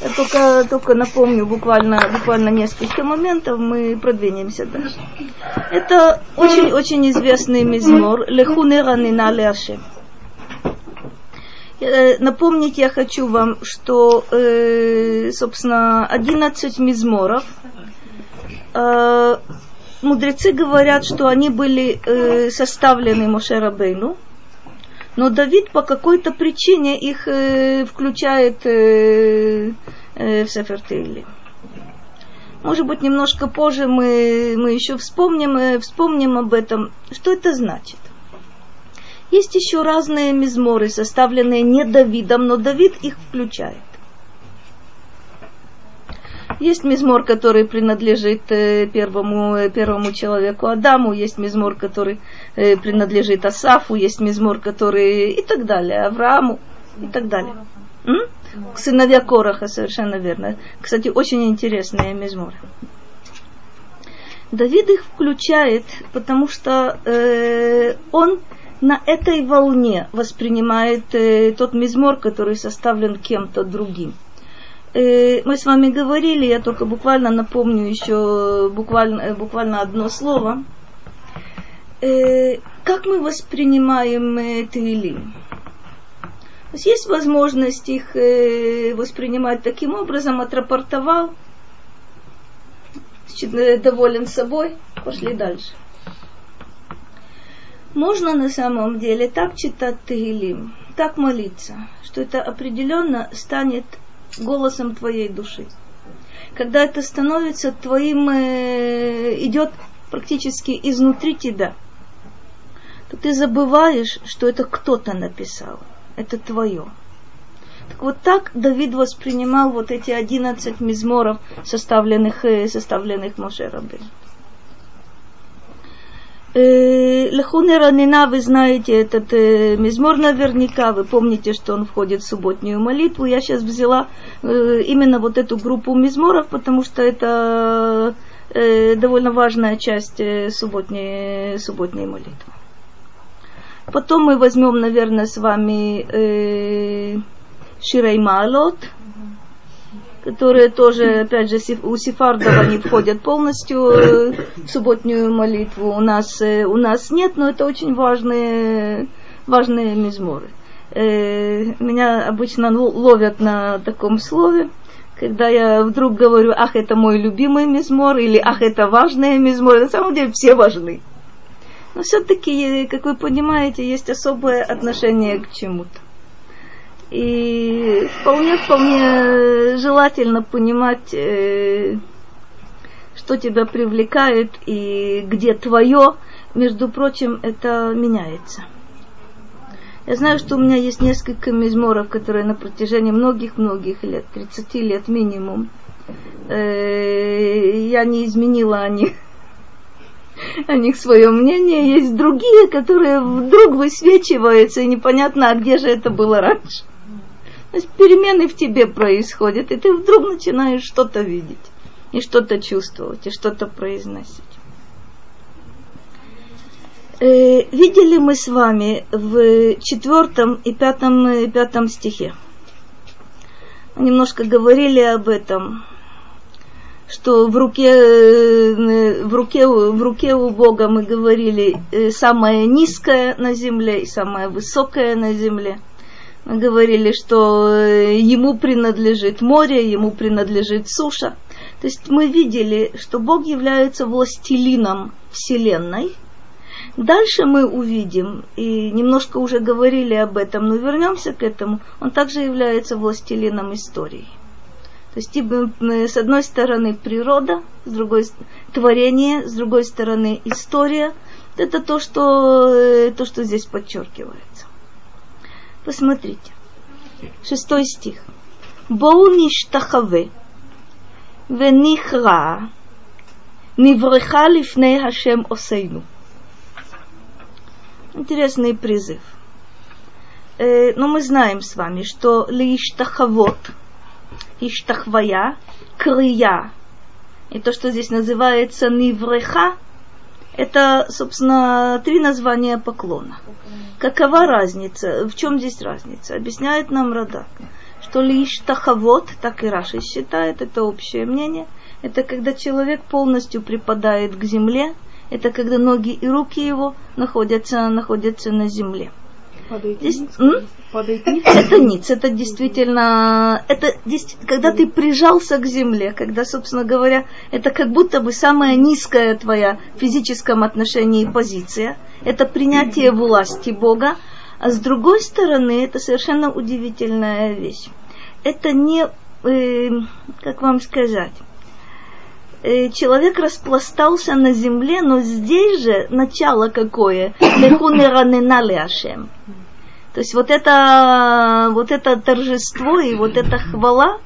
Я только, только напомню буквально, буквально несколько моментов, мы продвинемся дальше. Это очень-очень известный мизмор Лехуне Ранина Леашем. Э, напомнить я хочу вам, что, э, собственно, 11 мизморов э, мудрецы говорят, что они были составлены Мошерабейну, но Давид по какой-то причине их э, включает э, э, в Сефер Может быть, немножко позже мы, мы еще вспомним, э, вспомним об этом. Что это значит? Есть еще разные мизморы, составленные не Давидом, но Давид их включает. Есть мизмор, который принадлежит э, первому, э, первому человеку Адаму, есть мизмор, который принадлежит Асафу, есть мизмор, который и так далее, Аврааму и так далее. М? Сыновья Короха, совершенно верно. Кстати, очень интересные мизморы. Давид их включает, потому что э, он на этой волне воспринимает э, тот мизмор, который составлен кем-то другим. Э, мы с вами говорили, я только буквально напомню еще буквально, э, буквально одно слово. Э, как мы воспринимаем Таилим? Нас есть возможность их воспринимать таким образом, отрапортовал, значит, доволен собой, пошли дальше. Можно на самом деле так читать Тагилим, так молиться, что это определенно станет голосом твоей души. Когда это становится твоим, э, идет практически изнутри тебя, то ты забываешь, что это кто-то написал, это твое. Так вот так Давид воспринимал вот эти одиннадцать мизморов, составленных, э, составленных Моше Рабель. Э, Лехуне Ранина, вы знаете этот э, мизмор наверняка, вы помните, что он входит в субботнюю молитву. Я сейчас взяла э, именно вот эту группу мизморов, потому что это э, довольно важная часть э, субботней, субботней молитвы. Потом мы возьмем, наверное, с вами э, Ширей которые тоже, опять же, у сефардов они входят полностью э, в субботнюю молитву. У нас, э, у нас нет, но это очень важные, важные мизморы. Э, меня обычно ловят на таком слове, когда я вдруг говорю, ах, это мой любимый мизмор, или ах, это важные мизморы. На самом деле все важны. Но все-таки, как вы понимаете, есть особое отношение к чему-то. И вполне, вполне желательно понимать, э, что тебя привлекает и где твое. Между прочим, это меняется. Я знаю, что у меня есть несколько мизморов, которые на протяжении многих-многих лет, 30 лет минимум, э, я не изменила о них, о них свое мнение. Есть другие, которые вдруг высвечиваются, и непонятно, а где же это было раньше. То есть перемены в тебе происходят, и ты вдруг начинаешь что-то видеть, и что-то чувствовать, и что-то произносить. Э, видели мы с вами в четвертом и пятом, и пятом стихе. Немножко говорили об этом, что в руке, э, в руке, в руке у Бога мы говорили э, самое низкое на земле и самое высокое на земле – мы говорили, что э, ему принадлежит море, ему принадлежит суша. То есть мы видели, что Бог является властелином Вселенной. Дальше мы увидим, и немножко уже говорили об этом, но вернемся к этому, он также является властелином истории. То есть с одной стороны природа, с другой творение, с другой стороны история. Это то, что, э, то, что здесь подчеркивается. Посмотрите. Шестой стих. Боу ништахаве ונכרע נברכה לפני השם עושנו. Интересный призыв. Э, но мы знаем с вами, что лиштахавот, иштахвая, крия, и то, что здесь называется нивреха, это, собственно, три названия поклона. Какова разница? В чем здесь разница? Объясняет нам Радак, что лишь таховод, так и Раши считает, это общее мнение, это когда человек полностью припадает к земле, это когда ноги и руки его находятся, находятся на земле. Здесь, это ниц, это действительно, это когда ты прижался к земле, когда, собственно говоря, это как будто бы самая низкая твоя в физическом отношении позиция, это принятие власти Бога, а с другой стороны, это совершенно удивительная вещь. Это не, э, как вам сказать, человек распластался на земле, но здесь же начало какое? То есть вот это, вот это торжество и вот эта хвала,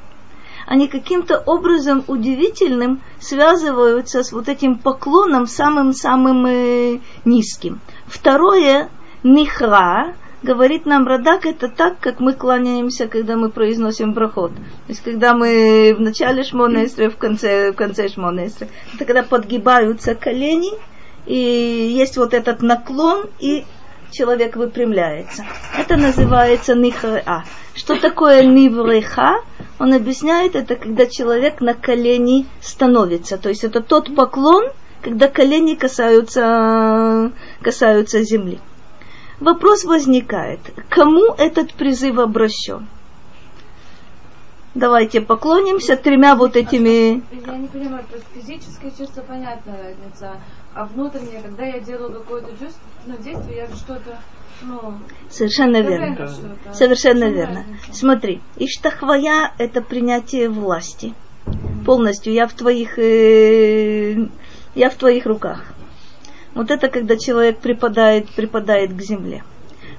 они каким-то образом удивительным связываются с вот этим поклоном самым-самым э, низким. Второе, нихра, говорит нам Радак, это так, как мы кланяемся, когда мы произносим проход. То есть, когда мы в начале шмонестры, в конце, в конце шмонестры. Это когда подгибаются колени, и есть вот этот наклон, и человек выпрямляется. Это называется нихреа. Что такое нивреха? Он объясняет это, когда человек на колени становится. То есть это тот поклон, когда колени касаются, касаются земли. Вопрос возникает, кому этот призыв обращен? Давайте поклонимся тремя вот этими... Я не понимаю, то есть физическое чувство понятная разница, а внутреннее, когда я делаю какое-то чувство, ну, действие, я что-то ну, Совершенно верно. Совершенно верно. Разница? Смотри, иштахвая – это принятие власти. Полностью. Я в твоих, э, я в твоих руках. Вот это когда человек припадает, припадает к земле.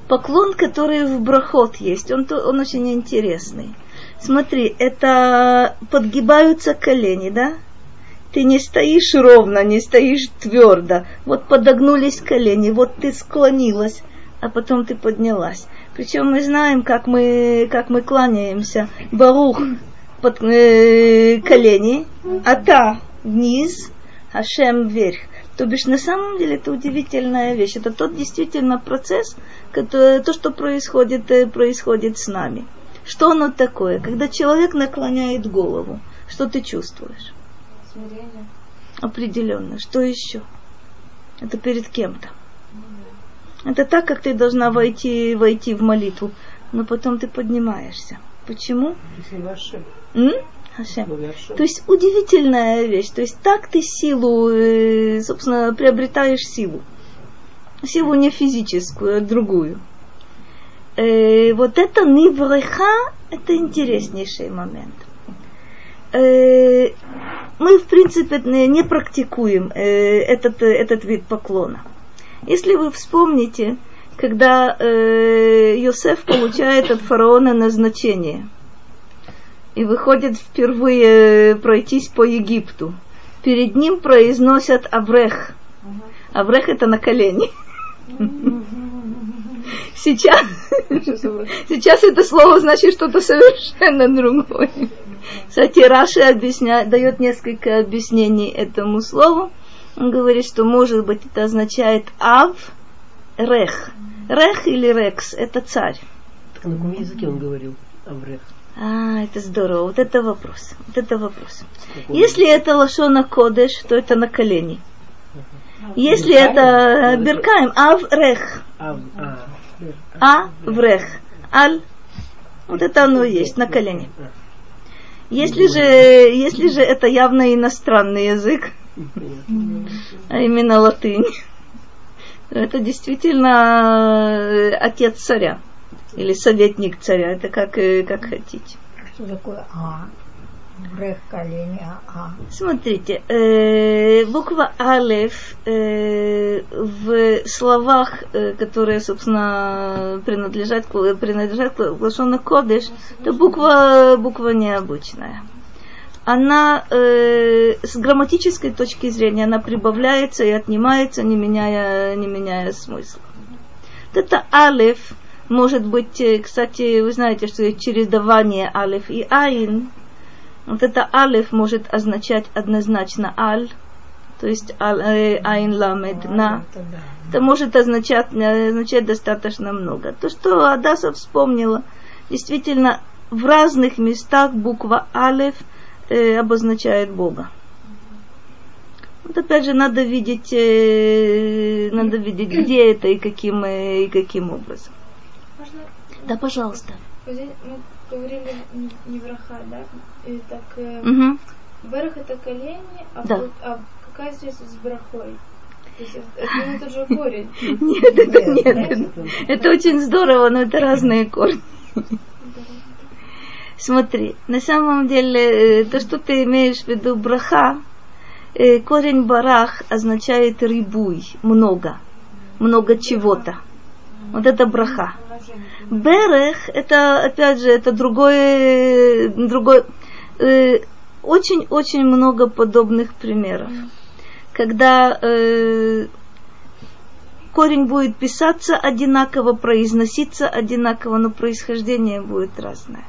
Поклон, который в брахот есть, он, он очень интересный. Смотри, это подгибаются колени, да? Ты не стоишь ровно, не стоишь твердо. Вот подогнулись колени, вот ты склонилась, а потом ты поднялась. Причем мы знаем, как мы, как мы кланяемся. Барух под э, колени, а та вниз, Ашем вверх. То бишь, на самом деле, это удивительная вещь. Это тот действительно процесс, который, то, что происходит, э, происходит с нами. Что оно такое? Когда человек наклоняет голову, что ты чувствуешь? Смирение. Определенно. Что еще? Это перед кем-то. Это так, как ты должна войти, войти в молитву, но потом ты поднимаешься. Почему? М? Хашем. То есть удивительная вещь. То есть так ты силу, э, собственно, приобретаешь силу. Силу не физическую, а другую э, вот это нивреха, это интереснейший момент. Э, мы, в принципе, не практикуем э, этот, этот вид поклона. Если вы вспомните, когда э, Йосеф получает от фараона назначение и выходит впервые пройтись по Египту, перед ним произносят Аврех. Аврех это на колени. Сейчас, сейчас это слово значит что-то совершенно другое. Кстати, Раши объясняет, дает несколько объяснений этому слову. Он говорит, что может быть это означает ав, рех. Рех или рекс – это царь. На каком языке он говорил? Аврех. А, это здорово. Вот это вопрос. Вот это вопрос. Если это лошона кодеш, то это на колени. Если это беркаем, ав рех. А, а врех. Аль. Вот это оно есть на колени. Если же, если же это явно иностранный язык, а именно латынь, это действительно э, отец царя или советник царя, это как, э, как хотите. Что такое А? Брех колени, а, а. Смотрите, э, буква Алеф э, в словах, э, которые, собственно, принадлежат, принадлежат к Лашона Кодыш, это буква, буква необычная. Она э, с грамматической точки зрения она прибавляется и отнимается, не меняя, не меняя смысла. Вот это Алеф может быть, э, кстати, вы знаете, что есть чередование Алеф и Айн – вот это алиф может означать однозначно аль, то есть аль, э, айн ламед на. Это может означать, э, означать достаточно много. То, что Адаса вспомнила, действительно, в разных местах буква Алеф э, обозначает Бога. Вот опять же надо видеть, э, надо видеть, где это и каким, э, и каким образом. Да, пожалуйста. вот здесь мы говорили не- враха, да? И так э, Мгм. Берех это колени, а, Да. вот- а какая связь с брахой? То есть это тот же корень. Нет, это нет. это- очень здорово, но это разные корни. Смотри, на самом деле, э, то, что ты имеешь в виду браха, э, корень барах означает рибуй, много, много чего-то. Вот это браха. Берех, это, опять же, это другой, другой, э, очень-очень много подобных примеров. Когда э, корень будет писаться одинаково, произноситься одинаково, но происхождение будет разное.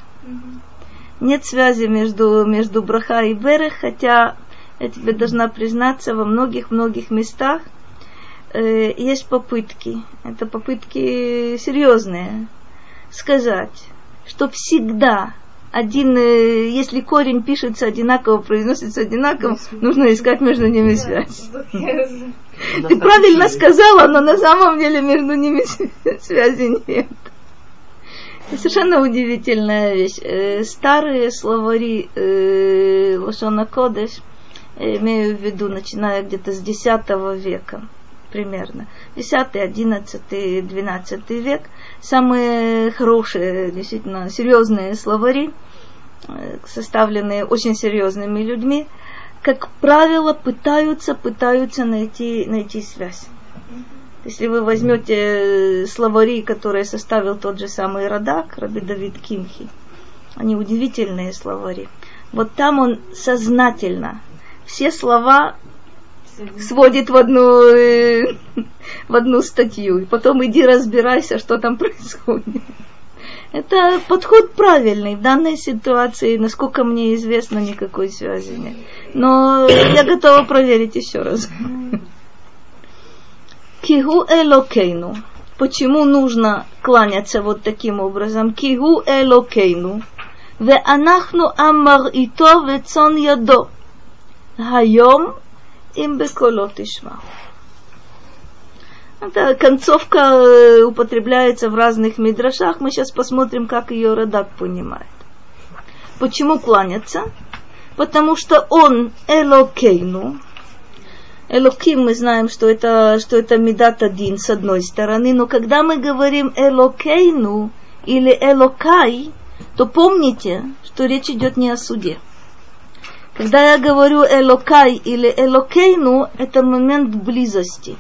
Нет связи между, между браха и берех, хотя я тебе должна признаться, во многих-многих местах э, есть попытки, это попытки серьезные, сказать, что всегда один, э, если корень пишется одинаково, произносится одинаково, нужно искать между ними связь. Ты правильно сказала, но на самом деле между ними связи нет. Это совершенно удивительная вещь. Э, Старые словари э, Лошона Кодеш, имею в виду, начиная где-то с X века примерно, 10, 11, 12 век, самые хорошие, действительно серьезные словари, э, составленные очень серьезными людьми, как правило, пытаются, пытаются найти, найти связь. Если вы возьмете э, словари, которые составил тот же самый Радак, Раби Давид Кимхи, они удивительные словари. Вот там он сознательно все слова сводит в одну, э, в одну статью. И потом иди разбирайся, что там происходит. Это подход правильный. В данной ситуации, насколько мне известно, никакой связи нет. Но я готова проверить еще раз. Кигу элокейну. Почему нужно кланяться вот таким образом? Кигу элокейну. Ве анахну амар и то вецон ядо. Хайом им беколо тишма. Это концовка э, употребляется в разных мидрашах. Мы сейчас посмотрим, как ее Радак понимает. Почему кланяться? Потому что он Элокейну. Элоким мы знаем, что это, что это Медат один с одной стороны, но когда мы говорим Элокейну или Элокай, то помните, что речь идет не о суде. Когда я говорю Элокай или Элокейну, это момент близости.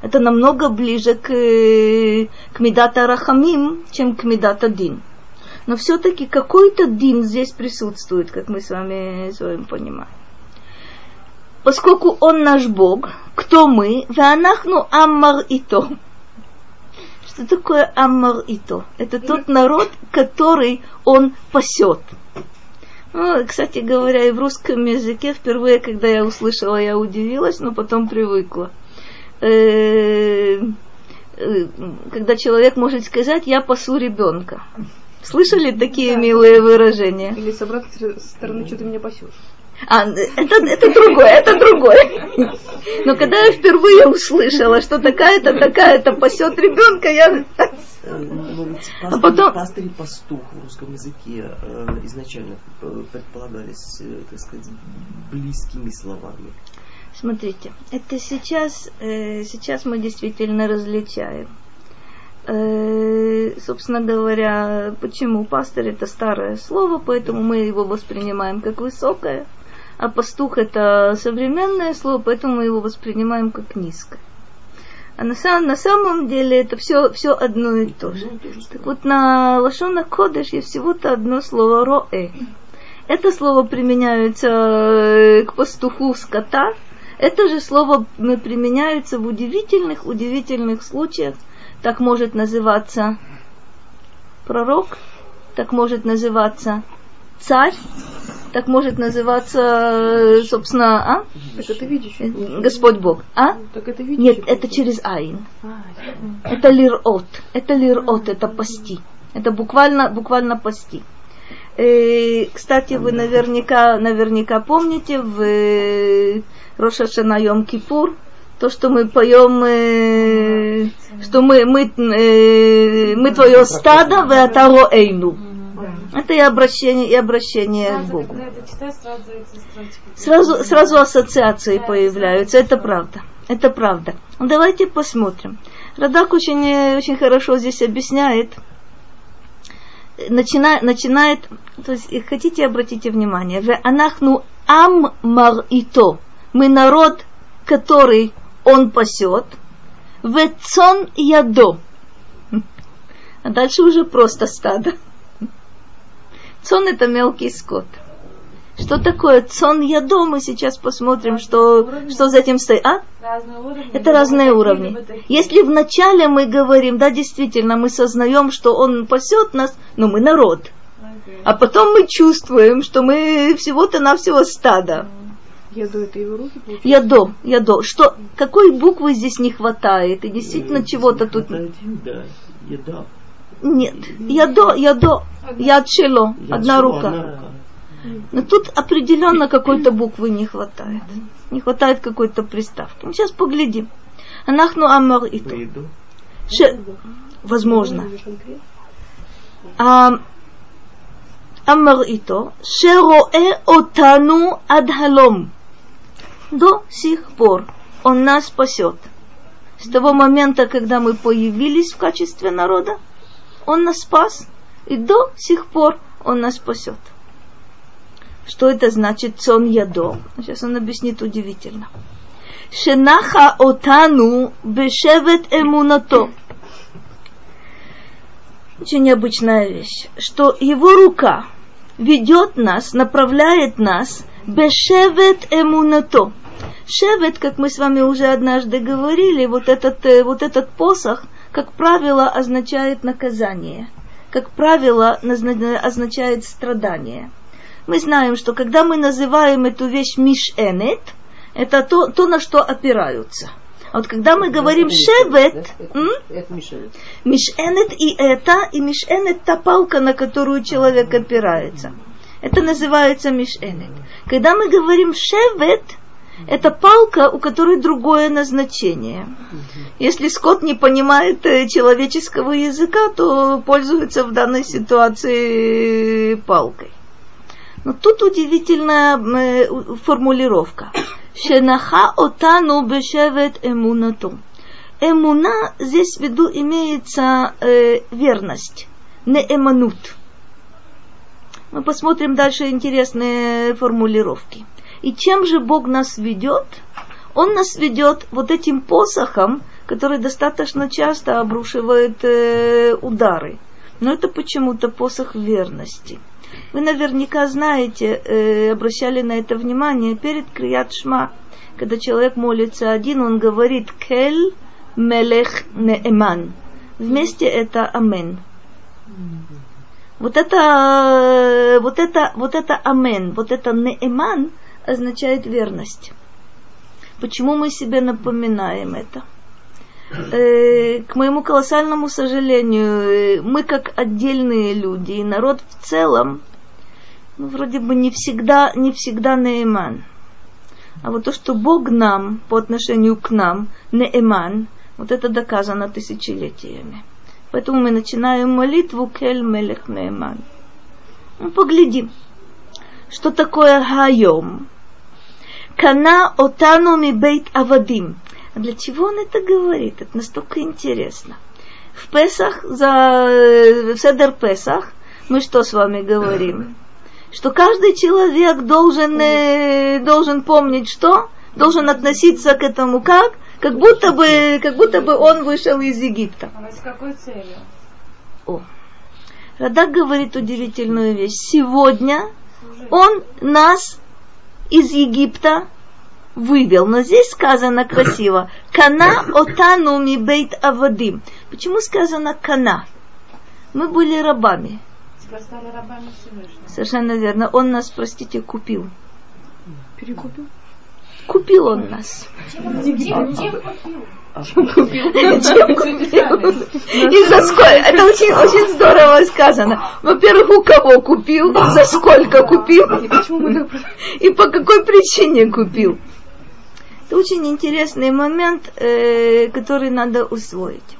Это намного ближе к, к Медата Рахамим, чем к Медата Дин. Но все-таки какой-то дин здесь присутствует, как мы с вами, с вами понимаем. Поскольку он наш Бог, кто мы? Ванахну Аммар и то. Что такое Аммар и то? Это тот народ, который он пасет. Ну, кстати говоря, и в русском языке впервые, когда я услышала, я удивилась, но потом привыкла. Когда человек может сказать, я пасу ребенка. Слышали такие да. милые выражения? Или с обратной стороны, что ты меня пасешь. А, это, это другое, это другое. Но когда я впервые услышала, что такая-то, такая-то пасет ребенка, я... А потом... пастырь и пастух в русском языке э, изначально предполагались, э, так сказать, близкими словами. Смотрите, это сейчас, э, сейчас мы действительно различаем. Э, собственно говоря, почему пастырь это старое слово, поэтому мы его воспринимаем как высокое, а пастух это современное слово, поэтому мы его воспринимаем как низкое. А на, сам, на самом деле это все, все одно и то же. Так вот на Лашона Кодеш есть всего-то одно слово роэ. Это слово применяется к пастуху скота. Это же слово применяется в удивительных, удивительных случаях. Так может называться пророк, так может называться царь, так может называться, собственно, а? Так это видящий. Господь Бог. А? Так это видящий. Нет, это через айн. А, Это лирот. Это лирот, это пасти. Это буквально, буквально пасти. Э, кстати, вы наверняка, наверняка помните в э, Рошашана Йом Кипур, то, что мы поем, э, что мы, мы, э, мы твое стадо, в Атаро Эйну. Это и обращение, и обращение Сразу, к Богу. читаешь, сразу. Сразу, сразу ассоциации появляются, это правда. Это правда. Давайте посмотрим. Радак очень, э, очень хорошо здесь объясняет, начинает, начинает, то есть, и хотите, обратите внимание, в анахну ам мар ито, мы народ, который он пасет, в цон ядо, а дальше уже просто стадо. Цон это мелкий скот. Что такое цон ядо? Мы сейчас посмотрим, что, что за этим стоит. А? Разные уровни. Это разные уровни. Если вначале мы говорим, да, действительно, мы сознаем, что он пасет нас, но мы народ. Окей. А потом мы чувствуем, что мы всего-то навсего стадо. Еду это его руки, получается? Ядо, ядо. Что, какой буквы здесь не хватает? И действительно чего-то тут Это да, еда. Нет, я до, ядо, ядо, яд шело, одна рука. Но тут определенно какой-то буквы не хватает. Не хватает какой-то приставки. Мы сейчас поглядим. Анахну амар и то. Ше... Возможно. А, амар и то. Шероэ отану адхалом. До сих пор он нас спасет. С того момента, когда мы появились в качестве народа, он нас спас, и до сих пор он нас спасет. Что это значит цон ядо? Сейчас он объяснит удивительно. Шенаха отану бешевет эмунато. Очень необычная вещь, что его рука ведет нас, направляет нас бешевет эмунато. Шевет, как мы с вами уже однажды говорили, вот этот, э, вот этот посох, как правило, означает наказание. Как правило, означает страдание. Мы знаем, что когда мы называем эту вещь мишенет, это то, то на что опираются. А вот когда мы говорим шевет. Мишенет и это, и мишенет та палка, на которую человек опирается. Это называется мишенет. Когда мы говорим шевет, это палка, у которой другое назначение. Если скот не понимает э, человеческого языка, то пользуется в данной ситуации палкой. Но тут удивительная э, формулировка. Шенаха отану бешевет эмунату. Эмуна здесь в виду имеется э, верность, не эманут. Мы посмотрим дальше интересные формулировки. И чем же Бог нас ведет? Он нас ведет вот этим посохом, который достаточно часто обрушивает э, удары. Но это почему-то посох верности. Вы наверняка знаете, э, обращали на это внимание, перед Крият Шма, когда человек молится один, он говорит «Кель мелех неэман». Вместе это «Амен». Вот это, э, вот это, вот это «Амен», вот это «неэман» означает верность. Почему мы себе напоминаем это? Э, к моему колоссальному сожалению, э, мы как отдельные люди, и народ в целом, ну, вроде бы не всегда, не всегда неэман. А вот то, что Бог нам, по отношению к нам, неэман, вот это доказано тысячелетиями. Поэтому мы начинаем молитву Кель Мелех Неэман. Ну, поглядим, что такое Хайом. Кана отану ми бейт авадим. А для чего он это говорит? Это настолько интересно. В Песах, за, э, в Седер Песах, мы что с вами говорим? Что каждый человек должен, э, должен помнить что? Должен относиться к этому как? Как будто бы, как будто бы он вышел из Египта. А с какой целью? О. Радак говорит удивительную вещь. Сегодня он нас из Египта вывел. Но здесь сказано красиво. Кана отану ми бейт авадим. Почему сказано кана? Мы были рабами. Рабами. Совершенно верно. Он нас, простите, купил. Перекупил? Купил он нас. Чем, чем, чем купил? Чем купил? И за сколько? Это очень, очень здорово сказано. Во-первых, у кого купил, за сколько купил и по какой причине купил. Это очень интересный момент, э, который надо усвоить.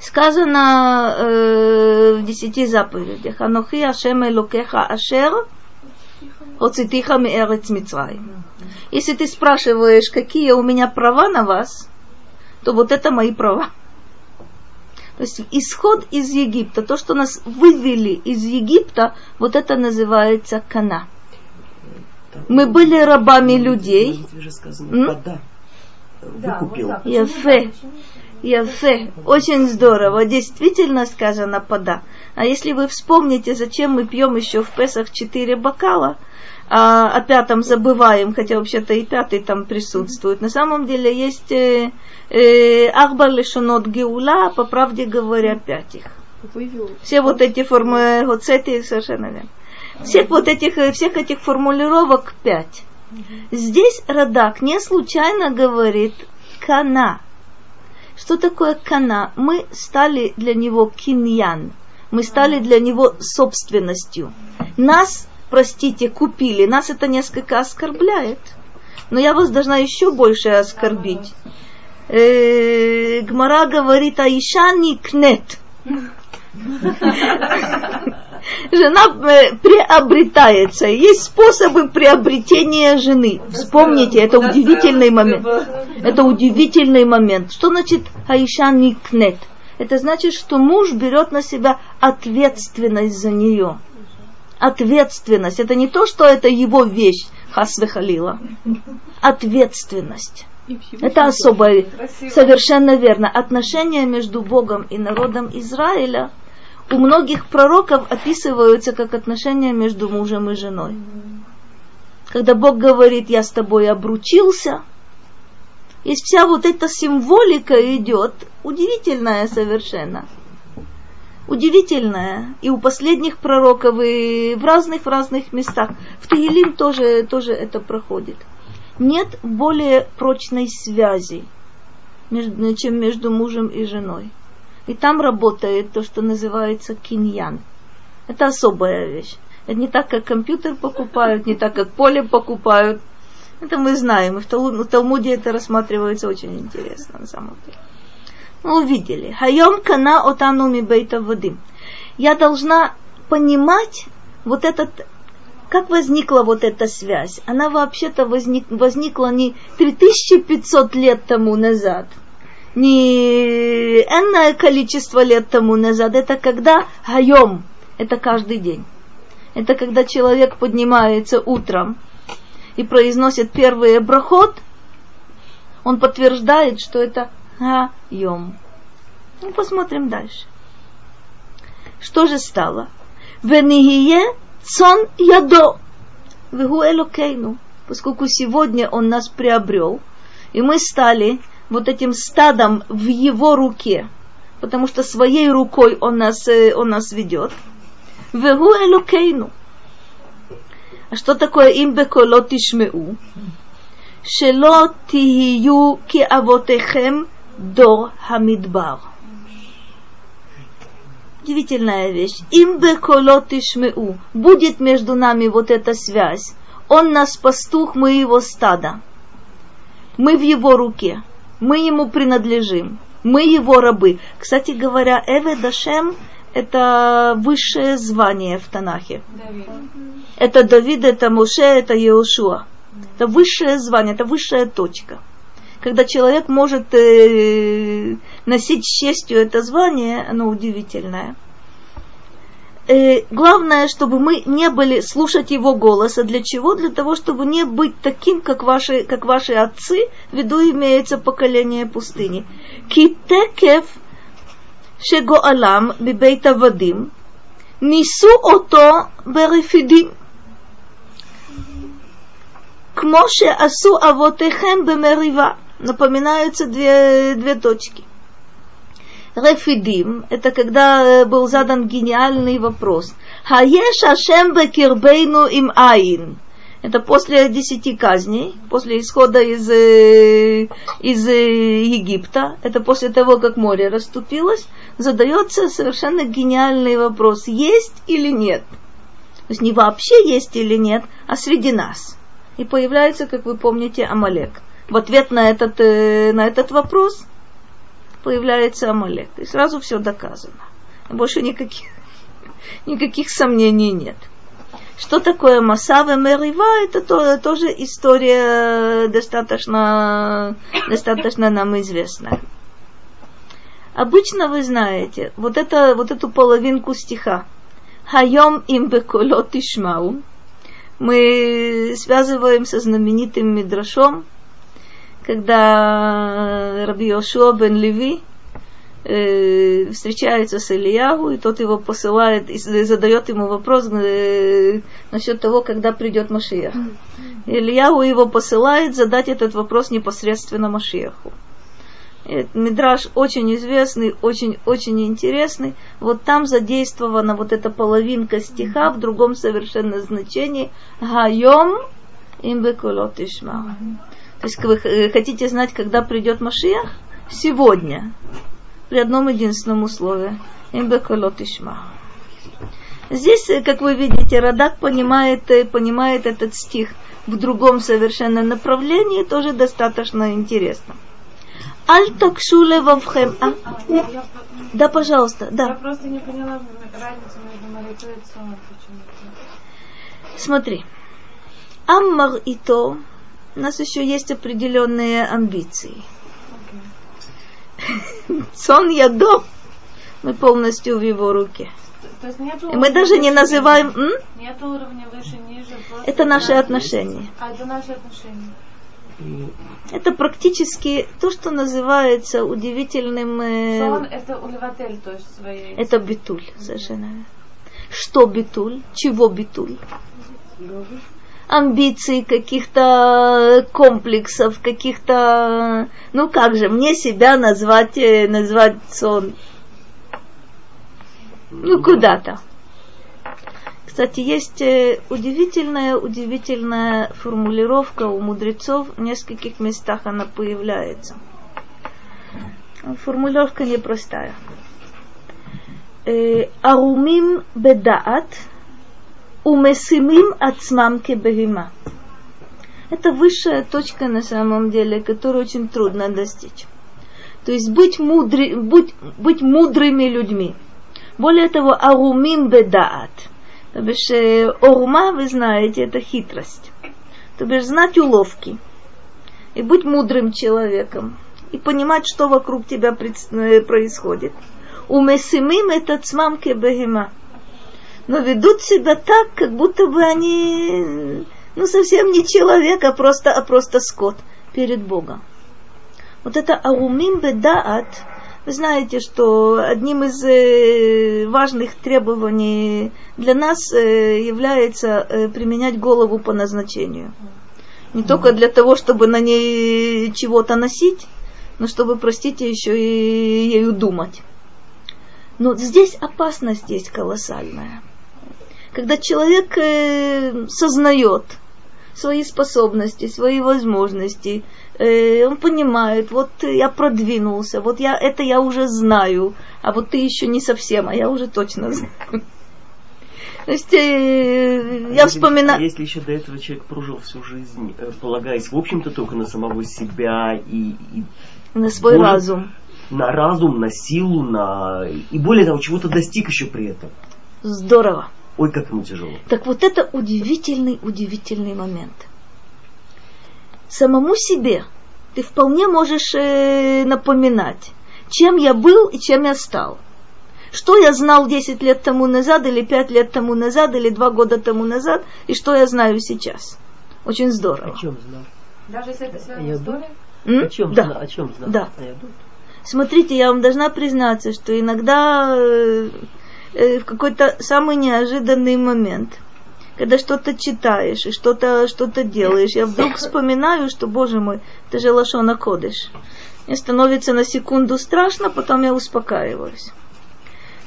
Сказано э, в десяти заповедях, Анохи Ашем Элокеха Ашер Оцитиха Меэрец Мицраим. Если ты спрашиваешь, какие у меня права на вас, то вот это мои права. То есть исход из Египта, то, что нас вывели из Египта, вот это называется кана. Мы были рабами людей. Выкупил. Яфе. Яфе. Очень здорово. Действительно сказано пода. А если вы вспомните, зачем мы пьем еще в Песах четыре бокала, а о пятом забываем, хотя вообще-то и пятый там присутствует. На самом деле есть э, э, Ахбар Лешонот Геула, по правде говоря, пять их. Все вот эти формы, вот эти совершенно верно. Всех вот этих, э, всех этих формулировок пять. Здесь Радак не случайно говорит кана. Что такое кана? Мы стали для него киньян. Мы стали для него собственностью. Нас простите, купили. Нас это несколько оскорбляет. Но я вас должна еще больше оскорбить. Э, Гмара говорит, Аиша не кнет. Жена э, приобретается. Есть способы приобретения жены. Вспомните, это удивительный момент. Это удивительный момент. Что значит Аиша не кнет? Это значит, что муж берет на себя ответственность за нее ответственность. Это не то, что это его вещь, Хасвехалила. Ответственность. Это особое, совершенно верно. Отношения между Богом и народом Израиля у многих пророков описываются как отношения между мужем и женой. Когда Бог говорит, я с тобой обручился, есть вся вот эта символика идет, удивительная совершенно – удивительное. И у последних пророков, и в разных разных местах. В Таилим тоже, тоже это проходит. Нет более прочной связи, чем между мужем и женой. И там работает то, что называется киньян. Это особая вещь. Это не так, как компьютер покупают, не так, как поле покупают. Это мы знаем. И в Талмуде это рассматривается очень интересно на самом деле. Мы увидели. Хайом кана отану ми бейта вадим. Я должна понимать вот этот, как возникла вот эта связь. Она вообще-то возник, возникла не 3500 лет тому назад, не энное количество лет тому назад. Это когда хайом, это каждый день. Это когда человек поднимается утром и произносит первый брахот, он подтверждает, что это Йом. Ну, посмотрим дальше. Что же стало? Венихие цон ядо. Вегу элокейну. Поскольку сегодня он нас приобрел, и мы стали вот этим стадом в его руке, потому что своей рукой он нас, э, он нас ведет. Вегу. А что такое им беколот ишмеу? Ки авотехем до хамидбар. Удивительная вещь. Им беколот. Будет между нами вот эта связь. Он нас пастух, мы его стада, Мы в его руке. Мы ему принадлежим. Мы его рабы. Кстати говоря, Эве Дашем это высшее звание в Танахе. Давид. Это Давид, это Моше, это Иошуа. Это высшее звание, это высшая точка когда человек может э, носить с честью это звание, оно удивительное э, главное, чтобы мы не были слушать его голоса. Для чего? Для того, чтобы не быть таким, как ваши, как ваши отцы, в виду имеется поколение пустыни. Китекев шегоалам бибейта вадим нису ото берефидим. Кмоше асу авотехем бемерива. Напоминаются две, две точки – Рефидим – это когда э, был задан гениальный вопрос. Хаеш Ашем бекирбейну им айн. Это после десяти казней, после исхода из, э, из э, Египта, это после того, как море расступилось, задается совершенно гениальный вопрос, есть или нет. То есть не вообще есть или нет, а среди нас. И появляется, как вы помните, Амалек. В ответ на этот, на этот вопрос появляется Амалек. И сразу все доказано. Больше никаких, никаких сомнений нет. Что такое Масава Мерива? Это то, тоже история достаточно, достаточно нам известная. Обычно вы знаете, вот, это, вот эту половинку стиха. Хайом им беколот ишмау. Мы связываем со знаменитым Мидрашом, когда Раби Йошуа бен Леви э, встречается с Ильягу, и тот его посылает и задает ему вопрос э, насчет того, когда придет Машиях. Ильягу его посылает задать этот вопрос непосредственно Машиаху. Мидраж очень известный, очень-очень интересный. Вот там задействована вот эта половинка стиха в другом совершенно значении. Гайом имбекулот ишма. То есть вы э, хотите знать, когда придет Машиях? Сегодня при одном единственном условии. Имбеколот ишма. Здесь, э, как вы видите, Радак понимает, э, понимает этот стих в другом совершенно направлении, тоже достаточно интересно. Аль такшу левавхем. А? Да, пожалуйста, да. Я просто не поняла разницу между молитвой и. Смотри. Аммар и то, у нас еще есть определенные амбиции. Сон ядо, мы полностью в его руке. И мы даже не называем... М? Нет уровня выше, ниже. Это наши отношения. А, это наши отношения. Это практически то, что называется удивительным... Э, Сон это уливатель, то есть своей... Это битуль, совершенно. Что битуль? Чего битуль? Амбиций, каких-то комплексов, каких-то... Ну как же, мне себя назвать, э, назвать сон? Ну куда-то. Кстати, есть э, удивительная, удивительная формулировка у мудрецов, в нескольких местах она появляется. Формулировка непростая. Э, Арумим бедаат – умесимим ацмам кебегима. Это высшая точка на самом деле, которую очень трудно достичь. То есть быть, мудри, быть, быть мудрыми людьми. Более того, арумим бедаат. То бишь, э, орума, вы знаете, это хитрость. То бишь, знать уловки. И быть мудрым человеком. И понимать, что вокруг тебя э, происходит. Умесимим это цмам кебегима но ведут себя так, как будто бы они, ну, совсем не человек, а просто, а просто скот перед Богом. Вот это аумим бедаат, вы знаете, что одним из э, важных требований для нас э, является э, применять голову по назначению. Не только для того, чтобы на ней чего-то носить, но чтобы, простите, еще и ею думать. Но здесь опасность есть колоссальная когда человек э, сознает свои способности, свои возможности, э, он понимает, вот я продвинулся, вот я это я уже знаю, а вот ты еще не совсем, а я уже точно знаю. То есть э, я вспоминаю... Если еще до этого человек прожил всю жизнь, э, полагаясь, в общем-то, только на самого себя и... и на свой может, разум. На разум, на силу, на... И более того, чего-то достиг еще при этом. Здорово. Ой, как ему тяжело. Так вот это удивительный, удивительный момент. Самому себе ты вполне можешь э, напоминать, чем я был и чем я стал. Что я знал 10 лет тому назад, или 5 лет тому назад, или 2 года тому назад, и что я знаю сейчас. Очень здорово. О чем знал? Даже если это связано с долей? О чем да. знал? О чем знал? Да. Смотрите, я вам должна признаться, что иногда Э, в какой-то самый неожиданный момент, когда что-то читаешь и что-то что делаешь, я вдруг вспоминаю, что, боже мой, это же Лашона Кодыш. Мне становится на секунду страшно, потом я успокаиваюсь.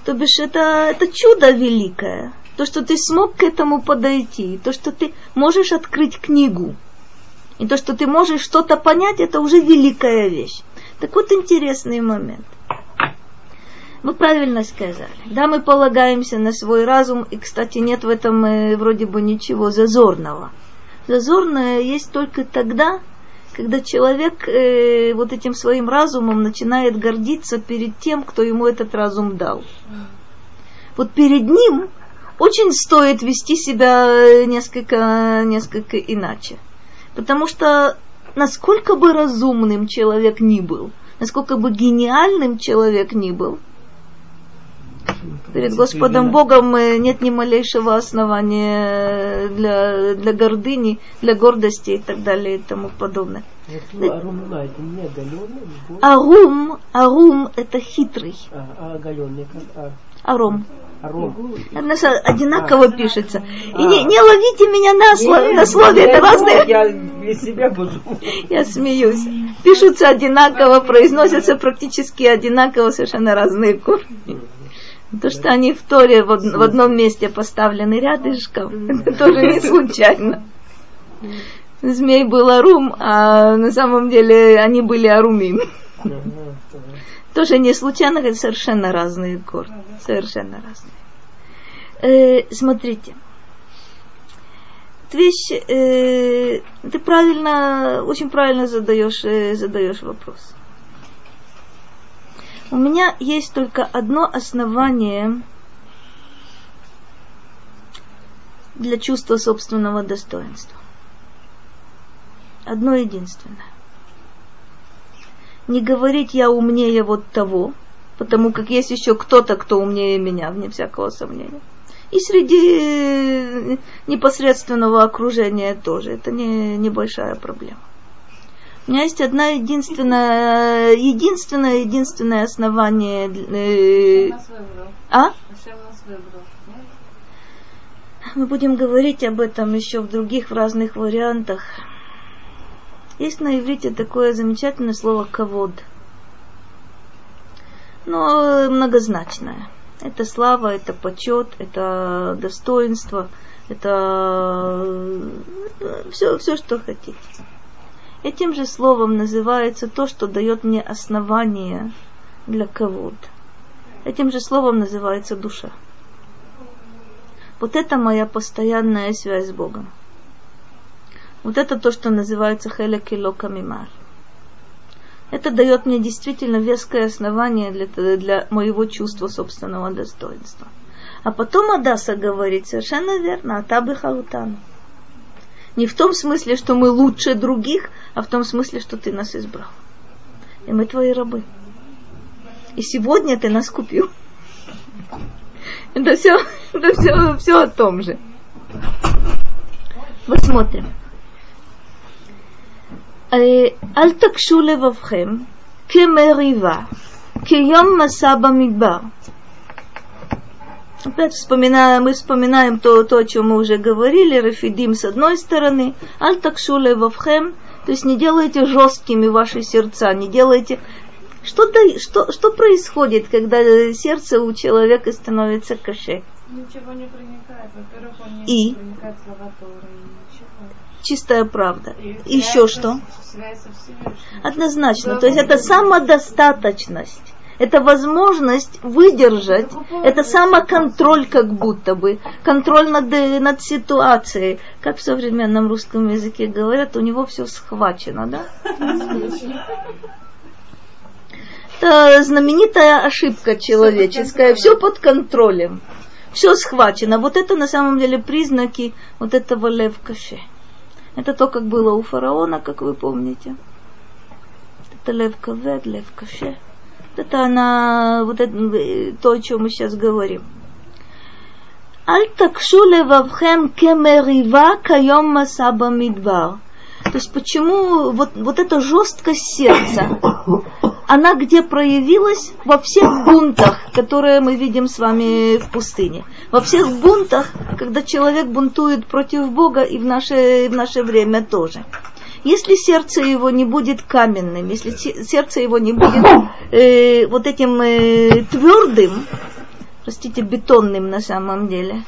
То бишь это, это чудо великое. то, что ты смог к этому подойти, то, что ты можешь открыть книгу, и то, что ты можешь что-то понять, это уже великая вещь. Так вот интересный момент. Вы правильно сказали. Да, мы полагаемся на свой разум, и, кстати, нет в этом э, вроде бы ничего зазорного. Зазорное есть только тогда, когда человек э, вот этим своим разумом начинает гордиться перед тем, кто ему этот разум дал. Вот перед ним очень стоит вести себя э, несколько, несколько иначе. Потому что насколько бы разумным человек ни был, насколько бы гениальным человек ни был, перед Господом Богом нет ни малейшего основания для, для гордыни, для гордости и так далее и тому подобное. Арум, арум это хитрый. А, а как а. Аром. Аром. Одинаково а. пишется. И не, не ловите меня на, сло, на слове, это разные. Я для себя буду. Я смеюсь. Пишутся одинаково, произносятся практически одинаково, совершенно разные корни. То, что они в Торе в, в одном месте поставлены рядышком, это тоже не случайно. Змей был Арум, а на самом деле они были Арумим. Тоже не случайно, это совершенно разные корни. Совершенно разные. Э, смотрите. Вещь, э, ты правильно, очень правильно задаешь, э, задаешь вопрос. У меня есть только одно основание для чувства собственного достоинства. Одно единственное. Не говорить я умнее вот того, потому как есть еще кто-то, кто умнее меня, вне всякого сомнения. И среди непосредственного окружения тоже. Это не небольшая проблема. У меня есть одна единственная, единственное, единственное основание. Э, а? Мы будем говорить об этом еще в других, в разных вариантах. Есть на иврите такое замечательное слово «ковод». Но многозначное. Это слава, это почет, это достоинство, это все, все, что хотите. Этим же словом называется то, что дает мне основание для кого-то. Этим же словом называется душа. Вот это моя постоянная связь с Богом. Вот это то, что называется хелек и локамимар. Это дает мне действительно веское основание для, для моего чувства собственного достоинства. А потом Адаса говорит совершенно верно, Атабы Хаутану. Не в том смысле, что мы лучше других, а в том смысле, что ты нас избрал. И мы твои рабы. И сегодня ты нас купил. Это все, это все, все о том же. Посмотрим. אל תקשו לבבכם כמריבה, כיום מסע במדבר. Опять вспоминаем, мы вспоминаем то, то, о чем мы уже говорили, Рафидим с одной стороны, аль такшуле вавхем, то есть не делайте жесткими ваши сердца, не делайте... Что, что, что происходит, когда сердце у человека становится каше? Ничего не проникает. Во-первых, он не И? проникает слова Чистая правда. И Еще что? Однозначно. То есть это самодостаточность это возможность выдержать, это самоконтроль как будто бы, контроль над, над ситуацией. Как в современном русском языке говорят, у него все схвачено, да? Это знаменитая ошибка человеческая, все под контролем, все схвачено. Вот это на самом деле признаки вот этого лев каше. Это то, как было у фараона, как вы помните. Это лев кавед, каше. Это она, вот это, то, о чем мы сейчас говорим. Аль такшу левавхем кемерива кайом масаба мидбар. То есть почему вот, вот эта жесткость сердца, она где проявилась? Во всех бунтах, которые мы видим с вами в пустыне. Во всех бунтах, когда человек бунтует против Бога и в наше, в наше время тоже. Если сердце его не будет каменным, если сердце его не будет э, вот этим э, твердым, простите, бетонным на самом деле,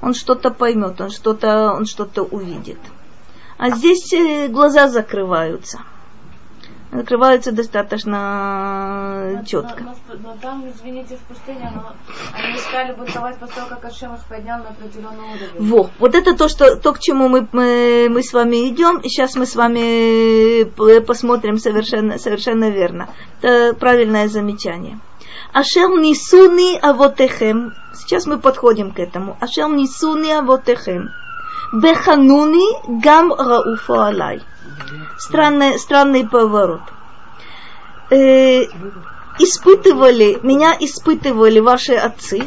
он что-то поймет, он что-то, он что-то увидит. А здесь э, глаза закрываются – закрываются достаточно четко. Но, но, но там, извините, в пустыне но они стали бунтовать после того, как Ашем их поднял на определенный уровень. Во, вот это то, что, то к чему мы, мы, мы с вами идем, и сейчас мы с вами э, посмотрим совершенно, совершенно верно. Это правильное замечание. Ашел нисуни авотехем. Сейчас мы подходим к этому. Ашел нисуни авотехем. Бехануни гам рауфу алай странный, странный поворот. Э, испытывали, меня испытывали ваши отцы,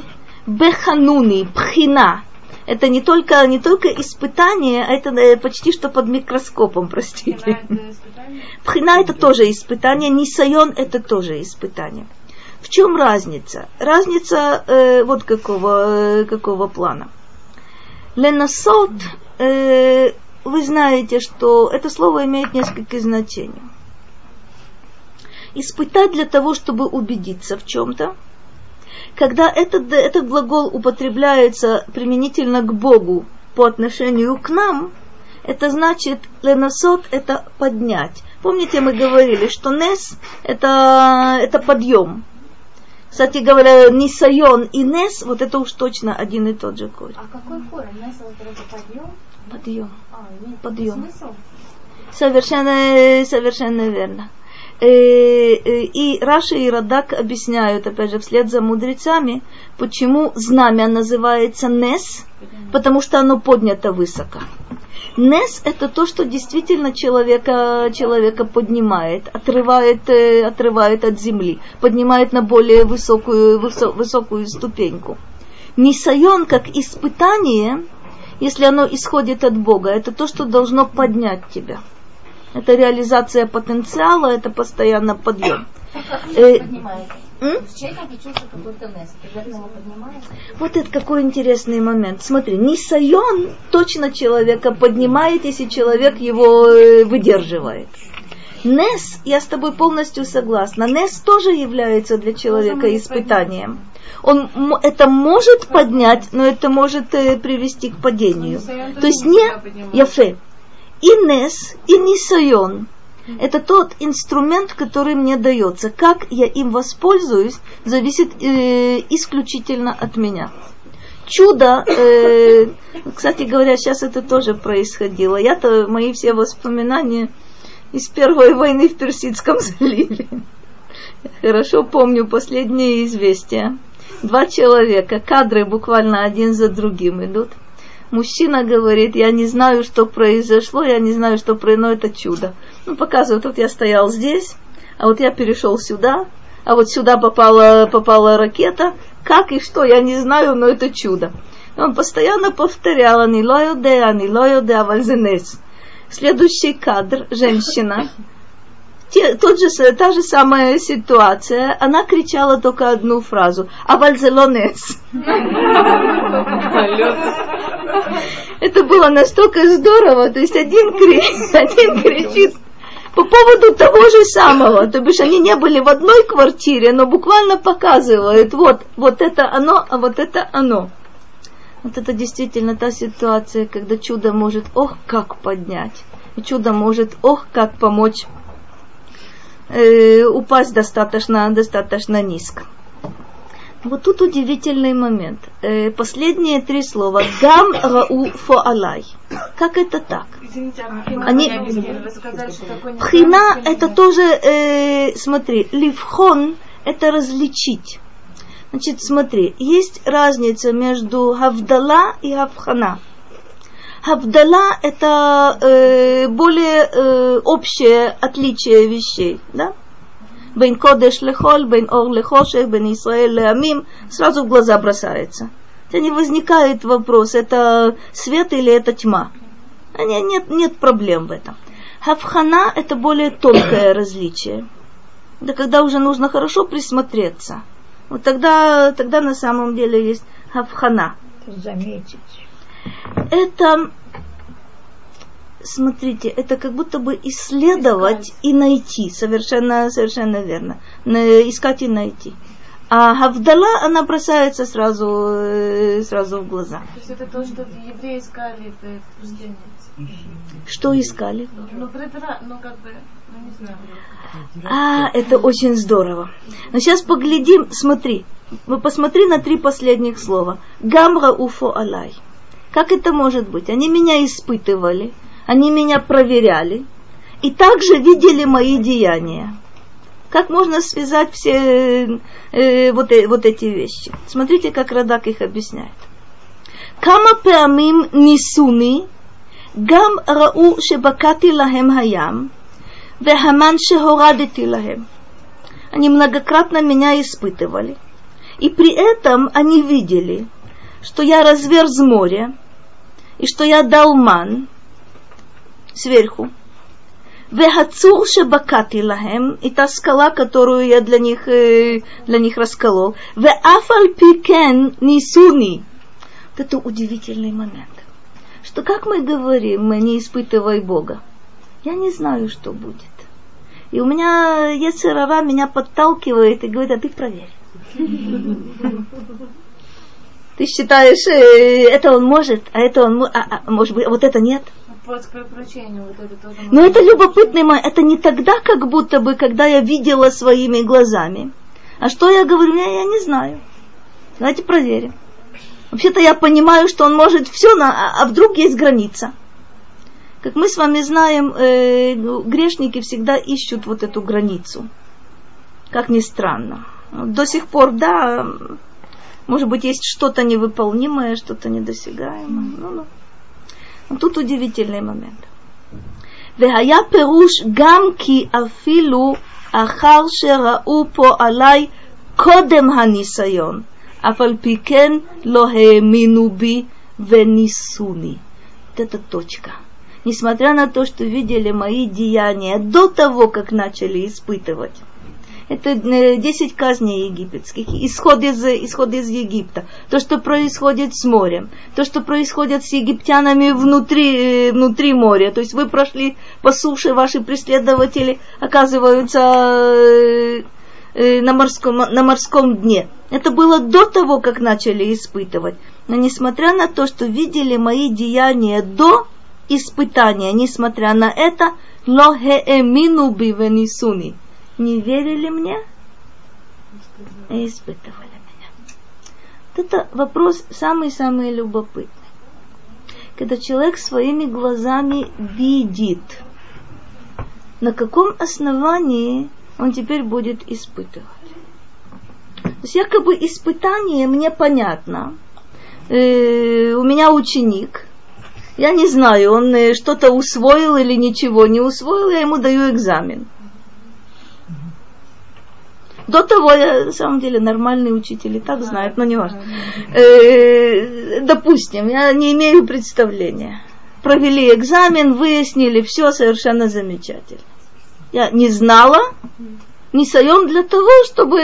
бехануни, пхина. Это не только, не только испытание, а это э, почти что под микроскопом, простите. Пхина это тоже испытание, нисайон это тоже испытание. В чем разница? Разница э, вот какого, э, какого плана. Ленасот э, вы знаете, что это слово имеет несколько значений. Испытать для того, чтобы убедиться в чем-то. Когда этот, этот глагол употребляется применительно к Богу по отношению к нам, это значит ленасот – это поднять. Помните, мы говорили, что нес – это, это подъем. Кстати говоря, нисайон и нес, вот это уж точно один и тот же корень. А какой корень? Нес это подъем? Подъем. А, подъем. Совершенно, совершенно верно. Э, э, и Раша и Радак объясняют, опять же, вслед за мудрецами, почему знамя называется Нес, потому что оно поднято высоко. Нес – это то, что действительно человека, человека поднимает, отрывает, э, отрывает от земли, поднимает на более высокую, высокую ступеньку. Нисайон, как испытание – если оно исходит от Бога, это то, что должно поднять тебя. Это реализация потенциала, это постоянно подъем. Э, вот это какой интересный момент. Смотри, Нисайон точно человека поднимает, если человек его э, выдерживает. Нес, я с тобой полностью согласна, Нес тоже является для человека испытанием он это может поднять, но это может э, привести к падению. То есть не Яфе. И Нес, и Нисайон. Это тот инструмент, который мне дается. Как я им воспользуюсь, зависит э, исключительно от меня. Чудо, э, кстати говоря, сейчас это тоже происходило. Я-то мои все воспоминания из первой войны в Персидском заливе. Хорошо помню последние известия два человека, кадры буквально один за другим идут. Мужчина говорит, я не знаю, что произошло, я не знаю, что произошло, но это чудо. Ну, показывает, вот я стоял здесь, а вот я перешел сюда, а вот сюда попала, попала ракета. Как и что, я не знаю, но это чудо. Он постоянно повторял, они лоюде, они лоюде, авальзенес. Следующий кадр, женщина, те, тот же, та же самая ситуация, она кричала только одну фразу. А вальзелонес. Это было настолько здорово. То есть один, кри, один кричит по поводу того же самого. То бишь они не были в одной квартире, но буквально показывают, вот, вот это оно, а вот это оно. Вот это действительно та ситуация, когда чудо может, ох, как поднять. И чудо может, ох, как помочь э, упасть достаточно, достаточно низко. Вот тут удивительный момент. Э, последние три слова. Гам рау фоалай. Как это так? Извините, а Они... Пхина это тоже, э, смотри, ливхон это различить. Значит, смотри, есть разница между хавдала и хавхана. Хавдала – это э, более э, общее отличие вещей, да? Бен кодеш лехоль, бен ор лехошек, бен Исраэль леамим, сразу в глаза бросается. Это не возникает вопрос, это свет или это тьма. Нет, нет, нет проблем в этом. Хавхана – это более тонкое различие. Да когда уже нужно хорошо присмотреться. Вот тогда, тогда на самом деле есть хавхана. Заметить это, смотрите, это как будто бы исследовать Искать. и найти, совершенно, совершенно верно, искать и найти. А Гавдала, она бросается сразу, э, сразу в глаза. То есть это то, что евреи искали в пустыне. Что искали? Ну, ну ну. А, это очень здорово. Но сейчас поглядим, смотри. Мы посмотри на три последних слова. Гамра уфо алай. Как это может быть? Они меня испытывали, они меня проверяли, и также видели мои деяния. Как можно связать все э, вот, э, вот эти вещи? Смотрите, как Радак их объясняет. Кама пеамим нисуни, гам рау шебакати лахем хаям, вехаман шехорадити лахем. Они многократно меня испытывали. И при этом они видели, что я разверз море, и что я дал ман сверху, Вехацур шебакати лахем, и та скала, которую я для них, для них расколол. Веафаль пикен нисуни. Вот это удивительный момент. Что как мы говорим, мы не испытывай Бога. Я не знаю, что будет. И у меня Ецерара меня подталкивает и говорит, а ты проверь. Ты считаешь, это он может, а это он, а, а, может быть, вот это нет – приключений, вот это тоже. Но это любопытный момент. Это не тогда, как будто бы, когда я видела своими глазами. А что я говорю, я, я не знаю. Давайте проверим. Вообще-то я понимаю, что он может все, на, а, а вдруг есть граница. Как мы с вами знаем, э, грешники всегда ищут вот эту границу. Как ни странно. До сих пор, да, может быть, есть что-то невыполнимое, что-то недосягаемое. Ну, ну. Но тут удивительный момент. והיה פירוש גם כי אפילו אחר שראו פה עליי קודם הניסיון, אף על פי כן לא האמינו בי וניסוני. Вот эта точка. Несмотря на то, что видели мои деяния до того, как начали испытывать, это 10 казней египетских, исход из, исход из Египта, то, что происходит с морем, то, что происходит с египтянами внутри, внутри моря. То есть вы прошли по суше, ваши преследователи оказываются э, э, на морском, на морском дне. Это было до того, как начали испытывать. Но несмотря на то, что видели мои деяния до испытания, несмотря на это, лохеэмину бивенисуни не верили мне и испытывали меня. Вот это вопрос самый-самый любопытный. Когда человек своими глазами видит, на каком основании он теперь будет испытывать. То есть якобы испытание мне понятно. Э, у меня ученик, я не знаю, он э, что-то усвоил или ничего не усвоил, я ему даю экзамен. До того я, на самом деле, нормальный учитель и так знает, но не важно. Э, допустим, я не имею представления. Провели экзамен, выяснили, все совершенно замечательно. Я не знала, не соем для того, чтобы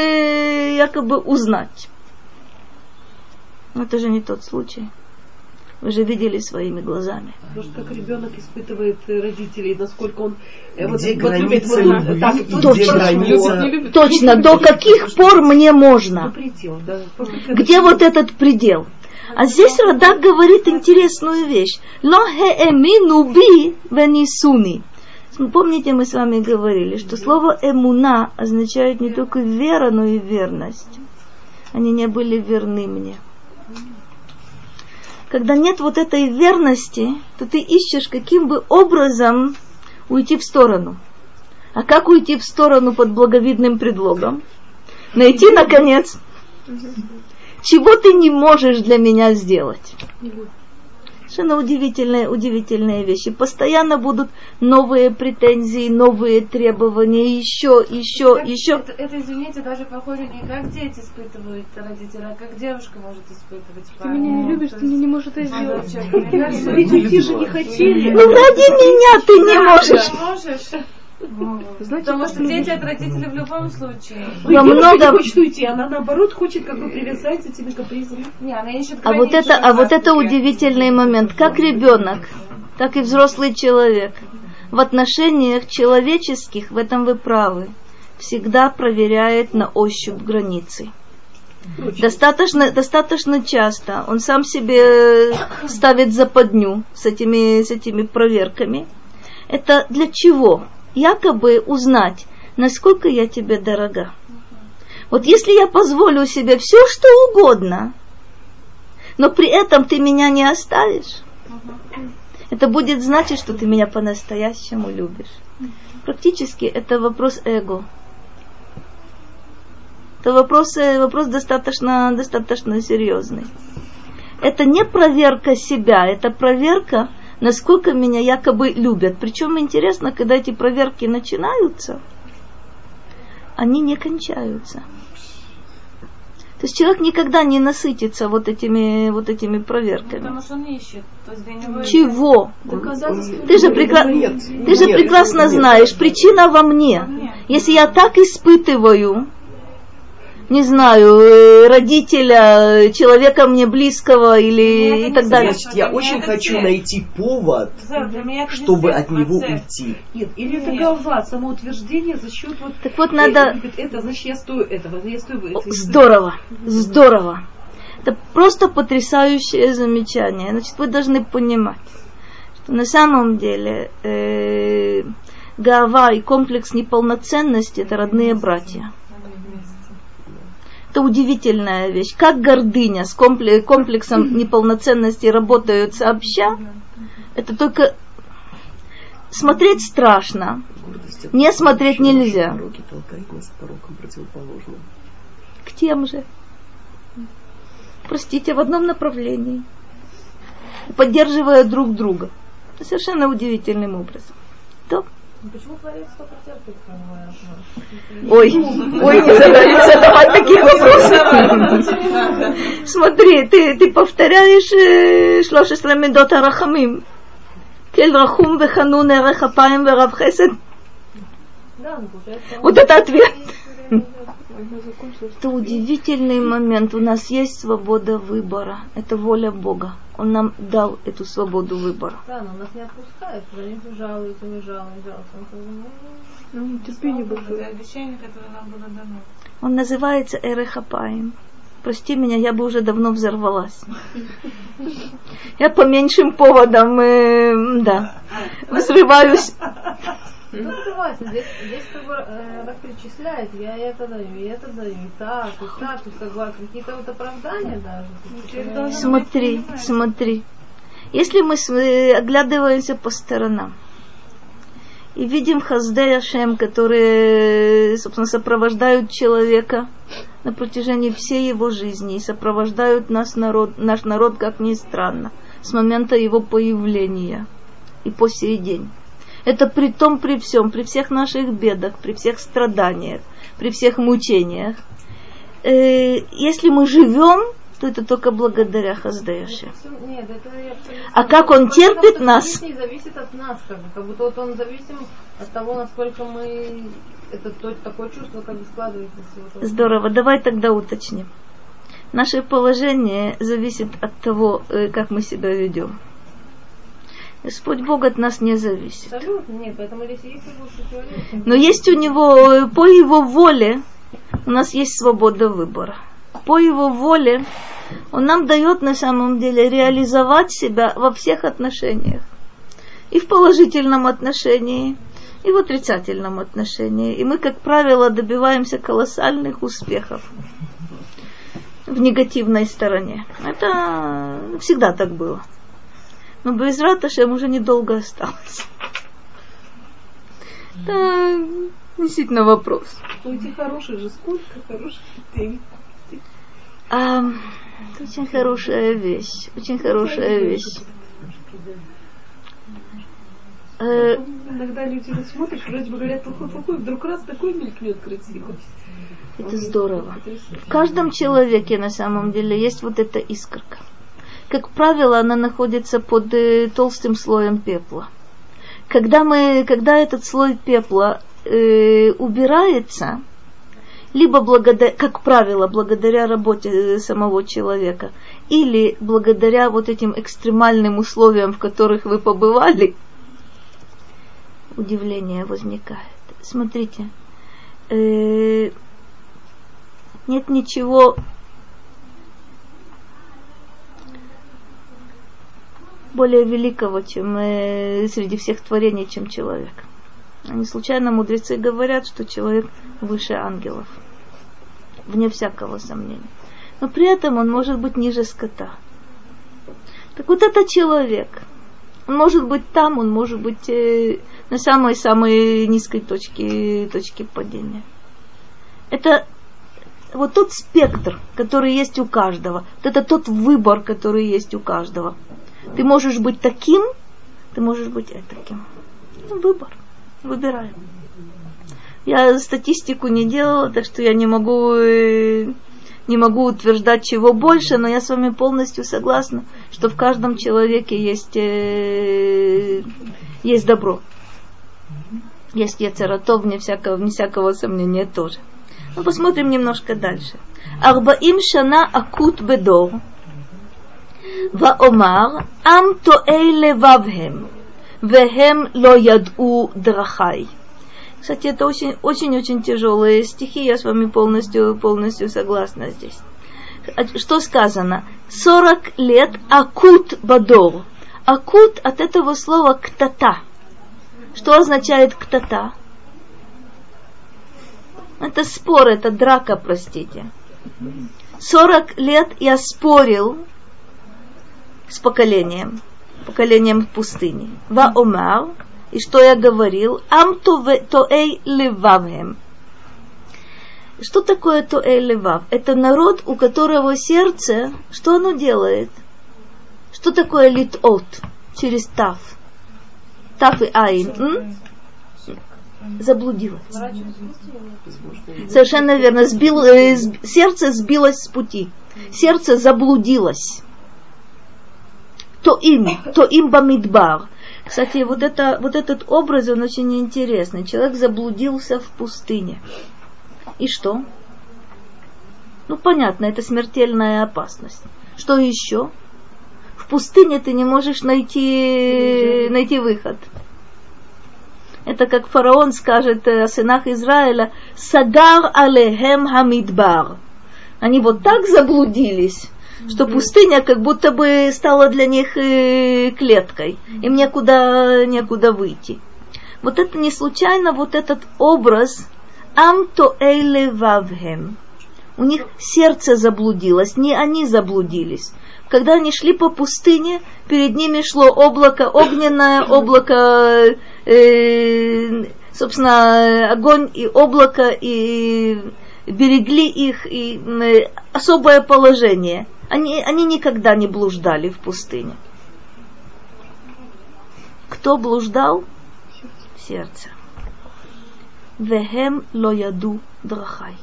якобы узнать. Но это же не тот случай. Вы же видели своими глазами. Может, как ребенок испытывает родителей, насколько он э, где вот, границы вот любви, так, точно, граница... точно, до каких пор мне можно? Предел, да. Где вот этот предел? А здесь Радак говорит интересную вещь. Ло хеэмину би венисуни. Помните, мы с вами говорили, что слово эмуна означает не только вера, но и верность. Они не были верны мне когда нет вот этой верности, то ты ищешь, каким бы образом уйти в сторону. А как уйти в сторону под благовидным предлогом? Найти, наконец, чего ты не можешь для меня сделать. Совершенно удивительные, удивительные вещи. Постоянно будут новые претензии, новые требования, еще, еще, это, еще. Это, это, извините, даже похоже не как дети испытывают родители, а как девушка может испытывать. Ты меня не любишь, ты не можешь это сделать. Эти же не хотели. Ну, ради меня ты не можешь. Потому что дети от родителей в любом случае. Во много... не хочет уйти, она наоборот хочет как бы привязать этими капризами. Не, она ищет а вот это, а вот это удивительный момент. Как ребенок, так и взрослый человек в отношениях человеческих, в этом вы правы, всегда проверяет на ощупь границы. Достаточно, достаточно часто он сам себе ставит западню с этими, с этими проверками. Это для чего? Якобы узнать, насколько я тебе дорога. Вот если я позволю себе все, что угодно, но при этом ты меня не оставишь, это будет значить, что ты меня по-настоящему любишь. Практически это вопрос эго. Это вопрос, э, вопрос достаточно, достаточно серьезный. Это не проверка себя, это проверка, насколько меня якобы любят. Причем интересно, когда эти проверки начинаются, они не кончаются. То есть человек никогда не насытится вот этими, вот этими проверками. Потому что он ищет. То есть для него Чего? Ты же, прекра- Нет, ты же нет, прекрасно нет. знаешь, причина во мне. Если я так испытываю, не знаю, э, родителя, человека мне близкого или и так далее. Значит, я очень хочу найти повод, чтобы от него уйти. Нет, или это голова, самоутверждение за счет вот... Так вот Э, надо... Это, значит, я стою этого, я стою этого. Здорово, здорово. Это просто потрясающее замечание. Значит, вы должны понимать, что на самом деле э, гава и комплекс неполноценности это родные братья. Это удивительная вещь. Как гордыня с компле- комплексом неполноценности работают сообща, это только смотреть страшно. Не смотреть нельзя. К тем же. Простите, в одном направлении. Поддерживая друг друга. Совершенно удивительным образом. То. Ой, ой, не задавай, не такие вопросы. Смотри, ты, ты повторяешь 13 медот арахамим. Кель рахум веханун эрех апаем верав хесед. Вот это ответ. Это удивительный момент. У нас есть свобода выбора. Это воля Бога. Он нам дал эту свободу выбора. Да, но нас не отпускает, за ним жалуются, не жалуются, жалуются. Ну, Ну, терпение большое. обещание, которое нам было дано. Он называется Эрехапаем. Прости меня, я бы уже давно взорвалась. Я по меньшим поводам, э, да, взрываюсь. Ну, согласен, здесь, здесь как бы э, так перечисляет, я это даю, и это даю, и так, и так, и согласен. Какие-то вот оправдания даже. Ну, Смотри, смотри. Если мы с- э, оглядываемся по сторонам и видим Хаздей Ашем, которые, собственно, сопровождают человека на протяжении всей его жизни и сопровождают нас народ, наш народ, как ни странно, с момента его появления и по сей день. Это при том, при всем, при всех наших бедах, при всех страданиях, при всех мучениях. Э, если мы живем, то это только благодаря абсолютно- А как он терпит нас? Зависит от нас, как, бы, как будто вот он зависим от того, насколько мы это то- такое чувство как бы складывается. Здорово, давай тогда уточним. Наше положение зависит от того, э, как мы себя ведем. Господь Бог от нас не зависит. Но есть у него, э, по его воле, у нас есть свобода выбора. По его воле он нам дает на самом деле реализовать себя во всех отношениях. И в положительном отношении, и в отрицательном отношении. И мы, как правило, добиваемся колоссальных успехов в негативной стороне. Это всегда так было. Но без Раташем уже недолго осталось. Это действительно вопрос. Эти хорошие же, сколько хороших детей. А, это очень хорошая вещь. Очень хорошая вещь. Э, Иногда люди смотришь, вроде бы говорят плохой-плохой, вдруг раз такой мелькнет красивый. это здорово. В каждом человеке на самом деле есть вот эта искорка. Как правило, она находится под э, толстым слоем пепла. Когда, мы, когда этот слой пепла э, убирается, либо благодаря, как правило, благодаря работе э, самого человека, или благодаря вот этим экстремальным условиям, в которых вы побывали, удивление возникает. Смотрите, э, нет ничего более великого, чем э, среди всех творений, чем человек. Не случайно мудрецы говорят, что человек выше ангелов. Вне всякого сомнения. Но при этом он может быть ниже скота. Так вот это человек. Он может быть там, он может быть э, на самой-самой низкой точке, точке падения. Это вот тот спектр, который есть у каждого. Вот это тот выбор, который есть у каждого. Ты можешь быть таким, ты можешь быть таким. Ну, выбор. Выбираем. Я статистику не делала, так что я не могу, э, не могу утверждать чего больше, но я с вами полностью согласна, что в каждом человеке есть, э, есть добро. Есть яцератов, вне всякого, вне всякого сомнения тоже. Ну, посмотрим немножко дальше. Арбаим шана акут бедор. ואומר, עם טועה לבבהם, והם לא ידעו דרכי. Кстати, это очень-очень тяжелые стихи, я с вами полностью, полностью согласна здесь. Что сказано? 40 лет акут бадор. Акут от этого слова ктата. Что означает ктата? Это спор, это драка, простите. 40 лет я спорил с поколением, поколением в пустыне. Ва омар, и что я говорил, ам тоэй левавем. Что такое тоэй левав? Это народ, у которого сердце, что оно делает? Что такое литот через тав? Тав и айн. М? Заблудилась. Совершенно верно. Сбил, э, сердце сбилось с пути. Сердце заблудилось то им, то им бамидбар. Кстати, вот, это, вот этот образ, он очень интересный. Человек заблудился в пустыне. И что? Ну, понятно, это смертельная опасность. Что еще? В пустыне ты не можешь найти, найти выход. Это как фараон скажет о сынах Израиля, «Сагар алехем хамидбар». Они вот так заблудились, что пустыня как будто бы стала для них э, клеткой, им некуда, некуда выйти. Вот это не случайно, вот этот образ «Амто эйле вавхем». У них сердце заблудилось, не они заблудились. Когда они шли по пустыне, перед ними шло облако огненное, облако, э, собственно, огонь и облако, и берегли их, и э, особое положение – они, они никогда не блуждали в пустыне. Кто блуждал? Сердце. Вехем лояду драхай.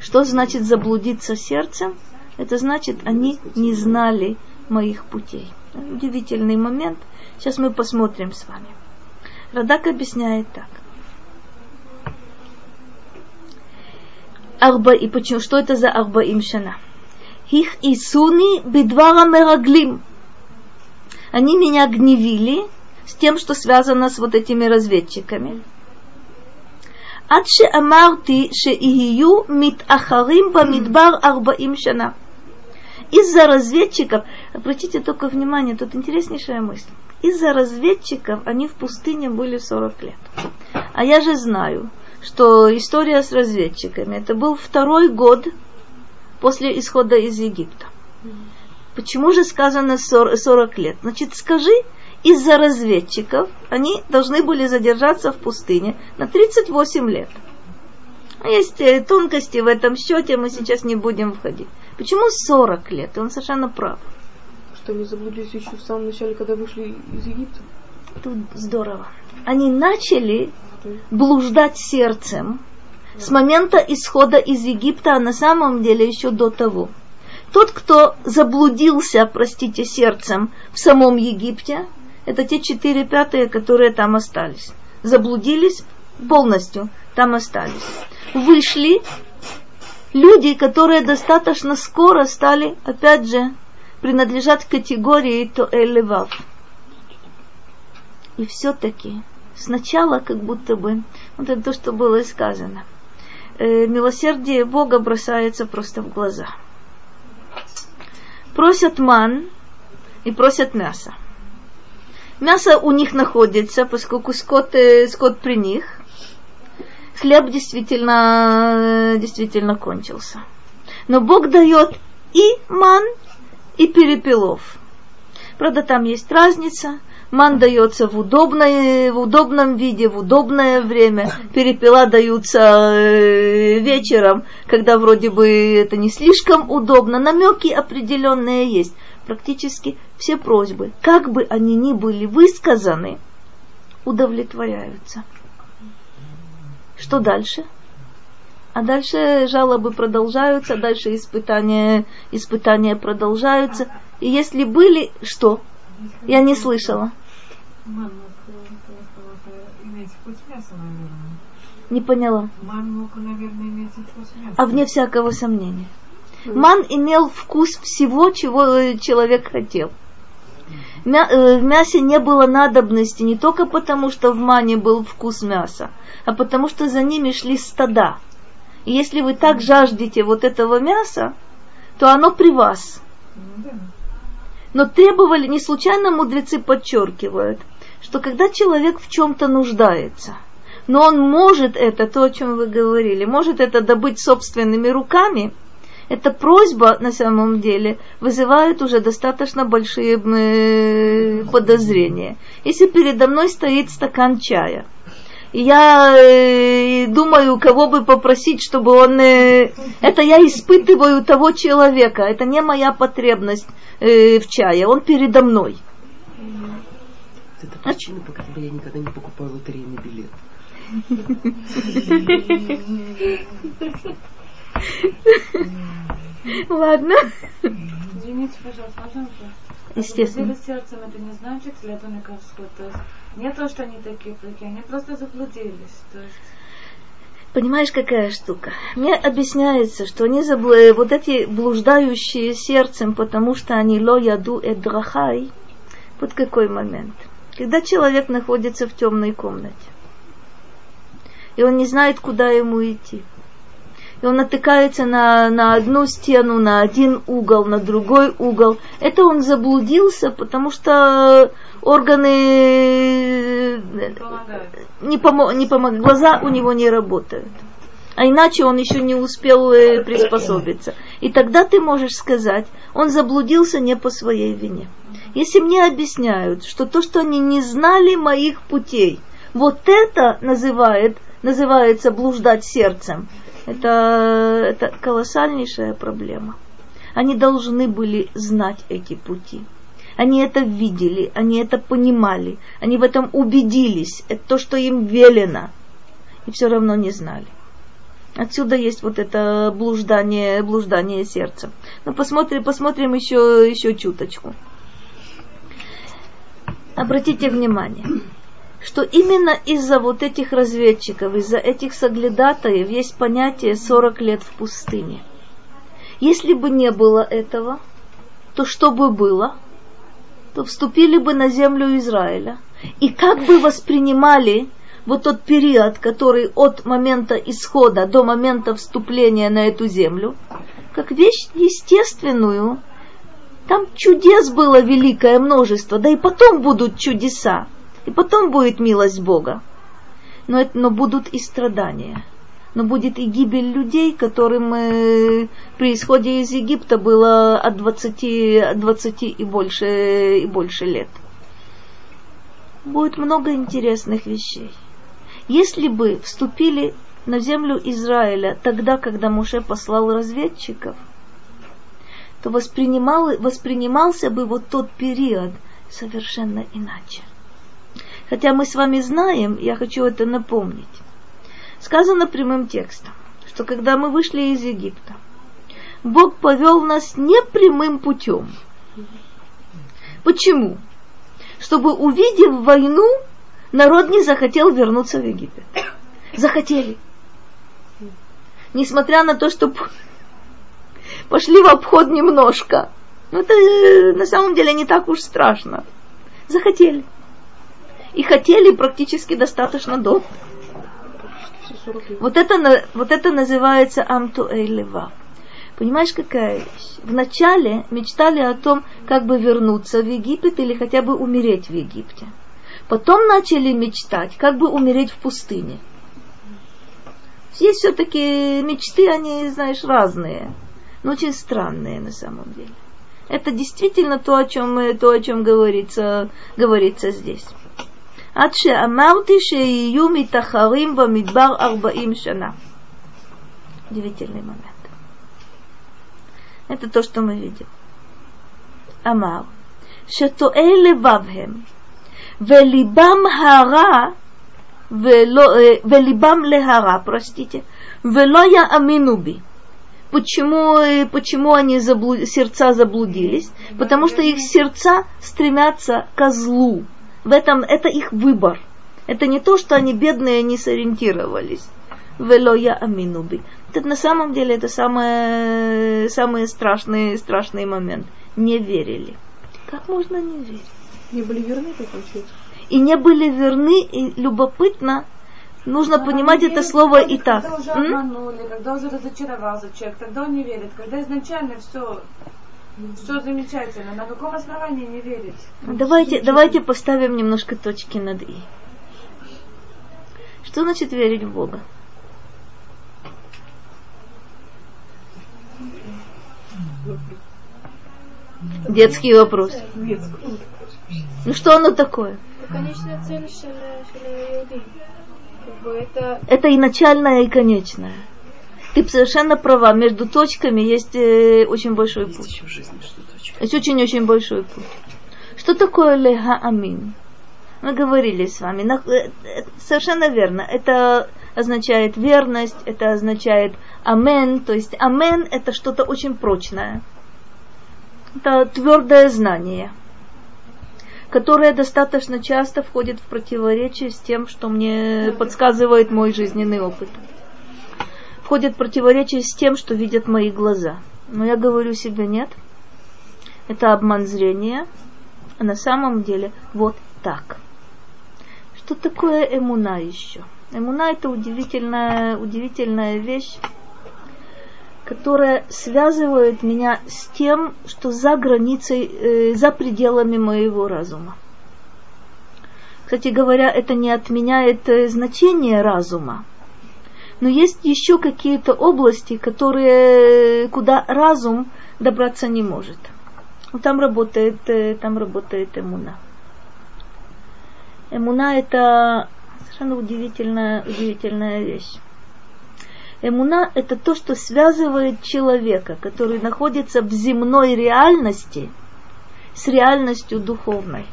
Что значит заблудиться сердцем? Это значит, они не знали моих путей. Удивительный момент. Сейчас мы посмотрим с вами. Радак объясняет так. Арба, и почему, что это за арба имшана? их и Исуни бедвара мераглим. Они меня гневили с тем, что связано с вот этими разведчиками. Адше амарти ше ихию мит ахарим бамидбар арбаим шана. Из-за разведчиков, обратите только внимание, тут интереснейшая мысль. Из-за разведчиков они в пустыне были 40 лет. А я же знаю, что история с разведчиками, это был второй год после исхода из Египта. Почему же сказано 40 лет? Значит, скажи, из-за разведчиков они должны были задержаться в пустыне на 38 лет. А есть э, тонкости в этом счете, мы сейчас не будем входить. Почему 40 лет? И он совершенно прав. Что они заблудились еще в самом начале, когда вышли из Египта? Тут здорово. Они начали блуждать сердцем, с момента исхода из Египта, а на самом деле еще до того. Тот, кто заблудился, простите, сердцем в самом Египте, это те четыре пятые, которые там остались. Заблудились полностью, там остались. Вышли люди, которые достаточно скоро стали, опять же, принадлежать категории то элевав. И все-таки сначала как будто бы, вот это то, что было сказано, э, милосердие Бога бросается просто в глаза. Просят ман, и просят мяса. Мясо у них находится, поскольку скот, э, скот при них. Хлеб действительно, действительно кончился. Но Бог дает и ман, и перепелов. Правда, там есть разница. Ман дается в, удобной, в удобном виде, в удобное время. Перепела даются э, вечером, когда вроде бы это не слишком удобно. Намеки определенные есть. Практически все просьбы, как бы они ни были высказаны, удовлетворяются. Что дальше? А дальше жалобы продолжаются, дальше испытания, испытания продолжаются. И если были, что? Я не слышала. Не поняла. А вне всякого сомнения. Ман имел вкус всего, чего э, человек хотел. Э, в мясе не было надобности не только потому, что в мане был вкус мяса, а потому что за ними шли стада. И если вы так жаждете вот этого мяса, то оно при вас. Но требовали, не случайно мудрецы подчеркивают, что когда человек в чем-то нуждается, но он может это, то, о чем вы говорили, может это добыть собственными руками, эта просьба на самом деле вызывает уже достаточно большие подозрения. Если передо мной стоит стакан чая, я э, думаю, кого бы попросить, чтобы он... Э, это я испытываю того человека, это не моя потребность э, в чае, он передо мной. Это причина, по которой я никогда не покупаю лотерейный билет. Ладно. Извините, пожалуйста, можно? Естественно. сердцем, это не значит кашху. То есть не то, что они такие плохие, они просто заблудились. То есть Понимаешь, какая штука? Мне объясняется, что они забл... Э, вот эти блуждающие сердцем, потому что они ло яду эдрахай, вот какой момент. Когда человек находится в темной комнате, и он не знает, куда ему идти и он натыкается на, на одну стену, на один угол, на другой угол. Это он заблудился, потому что органы не помогают, не помог, глаза у него не работают. А иначе он еще не успел э, приспособиться. И тогда ты можешь сказать, он заблудился не по своей вине. Если мне объясняют, что то, что они не знали моих путей, вот это называет, называется блуждать сердцем, это, это колоссальнейшая проблема. Они должны были знать эти пути. Они это видели, они это понимали, они в этом убедились. Это то, что им велено. И все равно не знали. Отсюда есть вот это блуждание, блуждание сердца. Но посмотрим, посмотрим еще, еще чуточку. Обратите внимание что именно из-за вот этих разведчиков, из-за этих соглядатаев есть понятие 40 лет в пустыне. Если бы не было этого, то что бы было? То вступили бы на землю Израиля. И как бы воспринимали вот тот период, который от момента исхода до момента вступления на эту землю, как вещь естественную. Там чудес было великое множество, да и потом будут чудеса и потом будет милость Бога. Но, это, но будут и страдания. Но будет и гибель людей, которым э, при исходе из Египта было от 20, от 20 и, больше, и больше лет. Будет много интересных вещей. Если бы вступили на землю Израиля тогда, когда Муше послал разведчиков, то воспринимал, воспринимался бы вот тот период совершенно иначе. Хотя мы с вами знаем, я хочу это напомнить. Сказано прямым текстом, что когда мы вышли из Египта, Бог повел нас не прямым путем. Почему? Чтобы, увидев войну, народ не захотел вернуться в Египет. Захотели. Несмотря на то, что пошли в обход немножко. Но это э, на самом деле не так уж страшно. Захотели и хотели практически достаточно долго. Вот это, вот это называется амту эйлева. Понимаешь, какая вещь? Вначале мечтали о том, как бы вернуться в Египет или хотя бы умереть в Египте. Потом начали мечтать, как бы умереть в пустыне. Есть все-таки мечты, они, знаешь, разные, но очень странные на самом деле. Это действительно то, о чем, то, о чем говорится, говорится здесь. עד שאמרתי שיהיו מתחרים במדבר ארבעים שנה. Удивительный момент. Это то, что мы видим. אמר, שטועי לבב הם, וליבם הרע, ולא, וליבם להרע, простите, ולא יאמינו בי. Почему, почему они заблуд... сердца заблудились? Потому что их сердца стремятся к злу. В этом это их выбор. Это не то, что они бедные не сориентировались. Вело я аминуби. Это на самом деле это самый, самый страшный, страшный момент. Не верили. Как можно не верить? Не были верны, как получается? И не были верны, и любопытно, нужно когда понимать это слово и так. Когда уже обманули, когда уже разочаровался человек, тогда он не верит. Когда изначально все все замечательно. На каком основании не верить? Давайте, давайте поставим немножко точки над «и». Что значит верить в Бога? Детский вопрос. Ну что оно такое? Конечная цель это... это и начальное, и конечное. Ты совершенно права. Между точками есть э, очень большой есть путь. Есть очень-очень большой путь. Что такое леха амин? Мы говорили с вами. Э, э, совершенно верно. Это означает верность, это означает амен. То есть амен это что-то очень прочное это твердое знание, которое достаточно часто входит в противоречие с тем, что мне подсказывает мой жизненный опыт. Входит в противоречие с тем, что видят мои глаза. Но я говорю себе нет. Это обман зрения. А на самом деле вот так. Что такое эмуна еще? Эмуна это удивительная, удивительная вещь, которая связывает меня с тем, что за границей, э, за пределами моего разума. Кстати говоря, это не отменяет э, значение разума. Но есть еще какие-то области, которые, куда разум добраться не может. Там работает, э, там работает эмуна. Эмуна это совершенно удивительная, удивительная вещь. Эмуна – это то, что связывает человека, который находится в земной реальности, с реальностью духовной.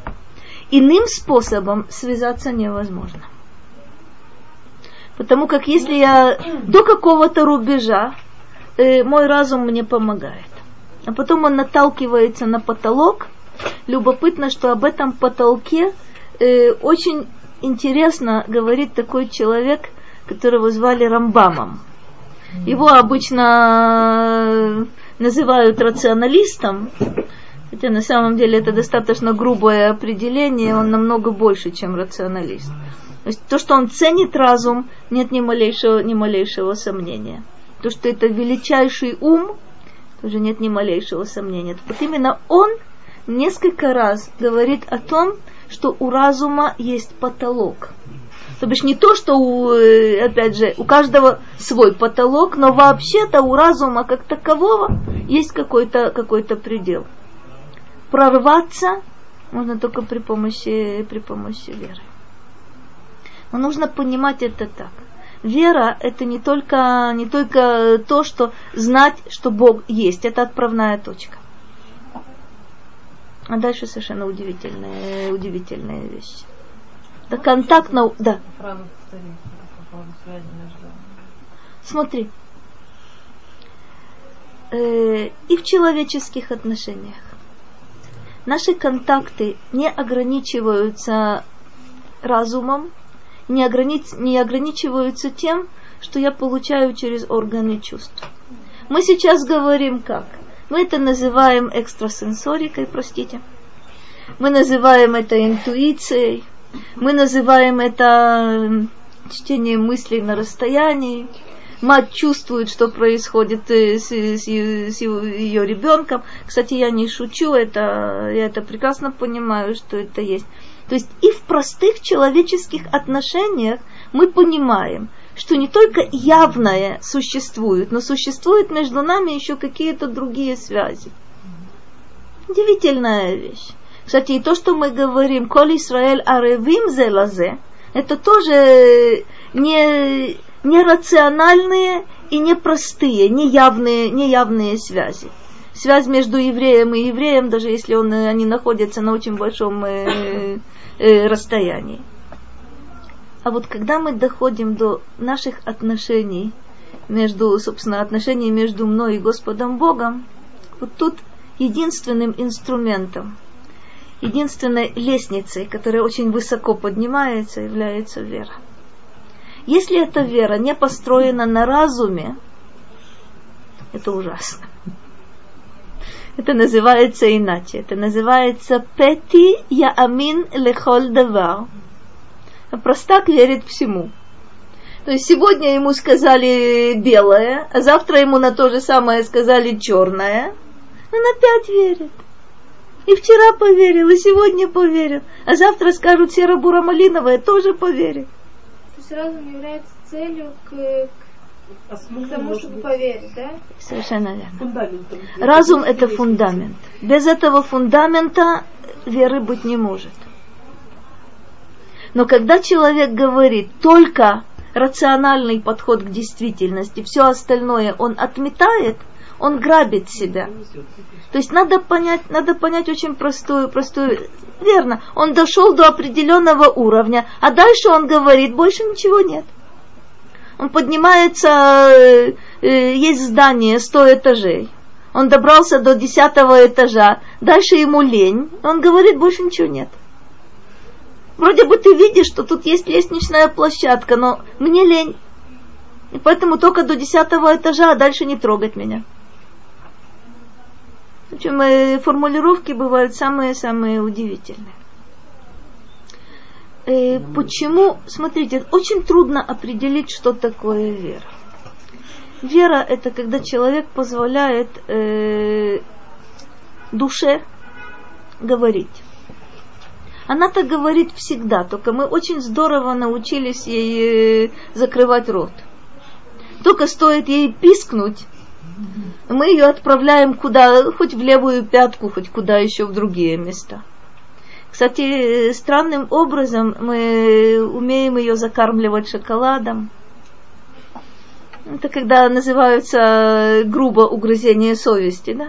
Иным способом связаться невозможно. Потому как если я до какого-то рубежа, э, мой разум мне помогает. А потом он наталкивается на потолок. Любопытно, что об этом потолке э, очень интересно говорит такой человек, которого звали Рамбамом. Его обычно называют рационалистом, хотя на самом деле это достаточно грубое определение, он намного больше, чем рационалист. То есть то, что он ценит разум, нет ни малейшего, ни малейшего сомнения. То, что это величайший ум, тоже нет ни малейшего сомнения. Вот именно он несколько раз говорит о том, что у разума есть потолок. То бишь не то, что, у, э, опять же, у каждого свой потолок, но вообще-то у разума как такового есть какой-то какой предел. Прорваться можно только при помощи, при помощи веры. Но нужно понимать это так. Вера – это не только, не только то, что знать, что Бог есть. Это отправная точка. А дальше совершенно удивительная, удивительная вещь. Да контакт на... Да. Смотри. Э, и в человеческих отношениях. Наши контакты не ограничиваются разумом, не, ограни... не ограничиваются тем, что я получаю через органы чувств. Мы сейчас говорим как? Мы это называем экстрасенсорикой, простите. Мы называем это интуицией. Мы называем это чтение мыслей на расстоянии. мать чувствует, что происходит э, с, с, с ее ребенком. Кстати, я не шучу, это, я это прекрасно понимаю, что это есть. То есть и в простых человеческих отношениях мы понимаем, что не только явное существует, но существуют между нами еще какие-то другие связи. Удивительная вещь. Кстати, и то, что мы говорим, «Коль Исраэль аревим зелазе», это тоже не, не рациональные и не простые, не явные, не явные связи. Связь между евреем и евреем, даже если он, они находятся на очень большом э, э, расстоянии. А вот когда мы доходим до наших отношений между, собственно, отношений между мной и Господом Богом, вот тут единственным инструментом – единственной лестницей, которая очень высоко поднимается, является вера. Если эта вера не построена на разуме, это ужасно. Это называется иначе. Это называется пети я амин лехоль давар. Простак верит всему. То есть сегодня ему сказали белое, а завтра ему на то же самое сказали черное. Он опять верит. И вчера поверил, и сегодня поверил. А завтра скажут серо-бура малиновая, тоже поверит. То есть разум является целью к, к, к тому, чтобы поверить, да? Совершенно верно. Разум это фундамент. Без этого фундамента веры быть не может. Но когда человек говорит только рациональный подход к действительности, все остальное он отметает, он грабит себя. То есть надо понять, надо понять очень простую, простую, верно, он дошел до определенного уровня, а дальше он говорит, больше ничего нет. Он поднимается, э, э, есть здание, сто этажей. Он добрался до десятого этажа, дальше ему лень, он говорит, больше ничего нет. Вроде бы ты видишь, что тут есть лестничная площадка, но мне лень. И поэтому только до десятого этажа, а дальше не трогать меня. Причем э, формулировки бывают самые-самые удивительные. Э, почему, смотрите, очень трудно определить, что такое вера. Вера это когда человек позволяет э, душе говорить. Она так говорит всегда, только мы очень здорово научились ей э, закрывать рот. Только стоит ей пискнуть, мы ее отправляем куда, хоть в левую пятку, хоть куда еще в другие места. Кстати, странным образом мы умеем ее закармливать шоколадом. Это когда называются грубо угрызение совести, да?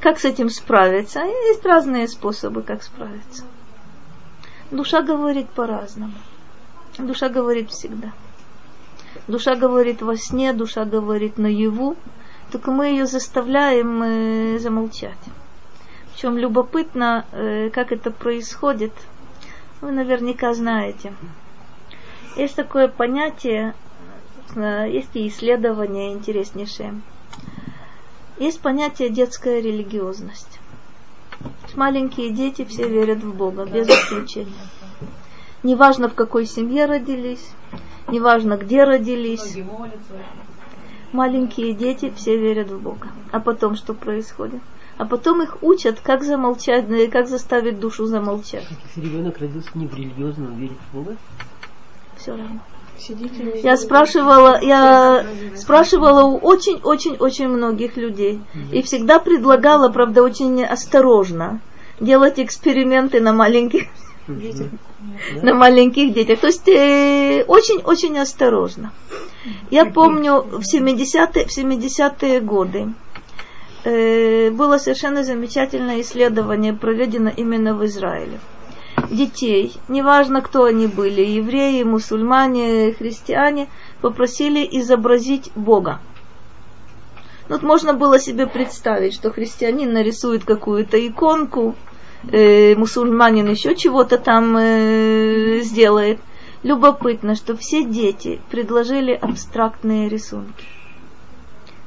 Как с этим справиться? Есть разные способы, как справиться. Душа говорит по-разному. Душа говорит всегда. Душа говорит во сне, душа говорит наяву, только мы ее заставляем э, замолчать. Причем любопытно, э, как это происходит, вы наверняка знаете. Есть такое понятие, есть и исследования интереснейшие. Есть понятие детская религиозность. Маленькие дети все верят в Бога, без исключения. Неважно, в какой семье родились, неважно, где родились. Маленькие дети все верят в Бога. А потом что происходит? А потом их учат, как замолчать, ну как заставить душу замолчать. Если ребенок родился не в религиозном, он верит в Бога? Все равно. Я спрашивала, я спрашивала у очень-очень-очень многих людей. И всегда предлагала, правда, очень осторожно делать эксперименты на маленьких детях на маленьких детях. То есть очень-очень э, осторожно. Я помню в 70-е, в 70 годы э, было совершенно замечательное исследование, проведено именно в Израиле. Детей, неважно кто они были, евреи, мусульмане, христиане, попросили изобразить Бога. Вот можно было себе представить, что христианин нарисует какую-то иконку, э, мусульманин еще чего-то там э, сделает. Любопытно, что все дети предложили абстрактные рисунки.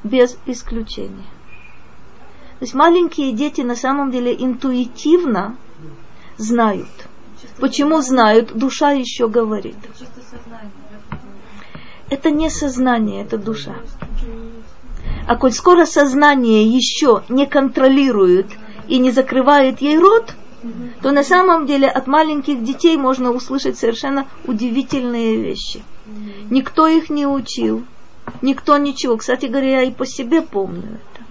Без исключения. То есть маленькие дети на самом деле интуитивно знают. Почему знают? Душа еще говорит. это не сознание, это душа. А коль скоро сознание еще не контролирует и не закрывает ей рот, то на самом деле от маленьких детей можно услышать совершенно удивительные вещи. Никто их не учил, никто ничего. Кстати говоря, я и по себе помню это.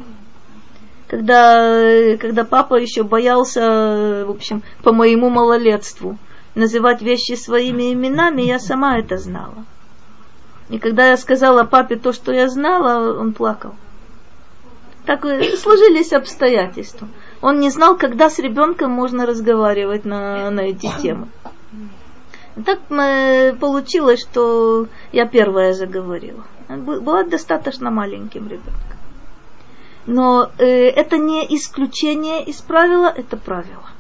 Когда, когда папа еще боялся, в общем, по моему малолетству, называть вещи своими именами, я сама это знала. И когда я сказала папе то, что я знала, он плакал. Так сложились обстоятельства. Он не знал, когда с ребенком можно разговаривать на, на эти темы. Так получилось, что я первая заговорила. Была достаточно маленьким ребенком. Но э, это не исключение из правила, это правило.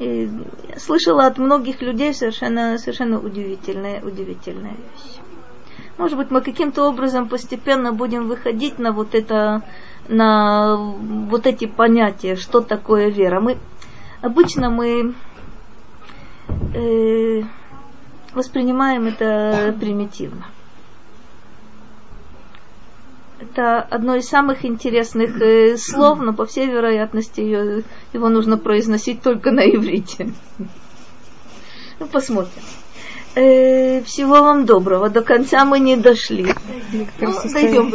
И слышала от многих людей совершенно, совершенно удивительные, удивительные вещи. Может быть, мы каким-то образом постепенно будем выходить на вот это, на вот эти понятия, что такое вера. Мы обычно мы э, воспринимаем это примитивно. Это одно из самых интересных э, слов, но по всей вероятности ее, его нужно произносить только на иврите. Ну, посмотрим. Э, всего вам доброго. До конца мы не дошли. Ну, дойдем.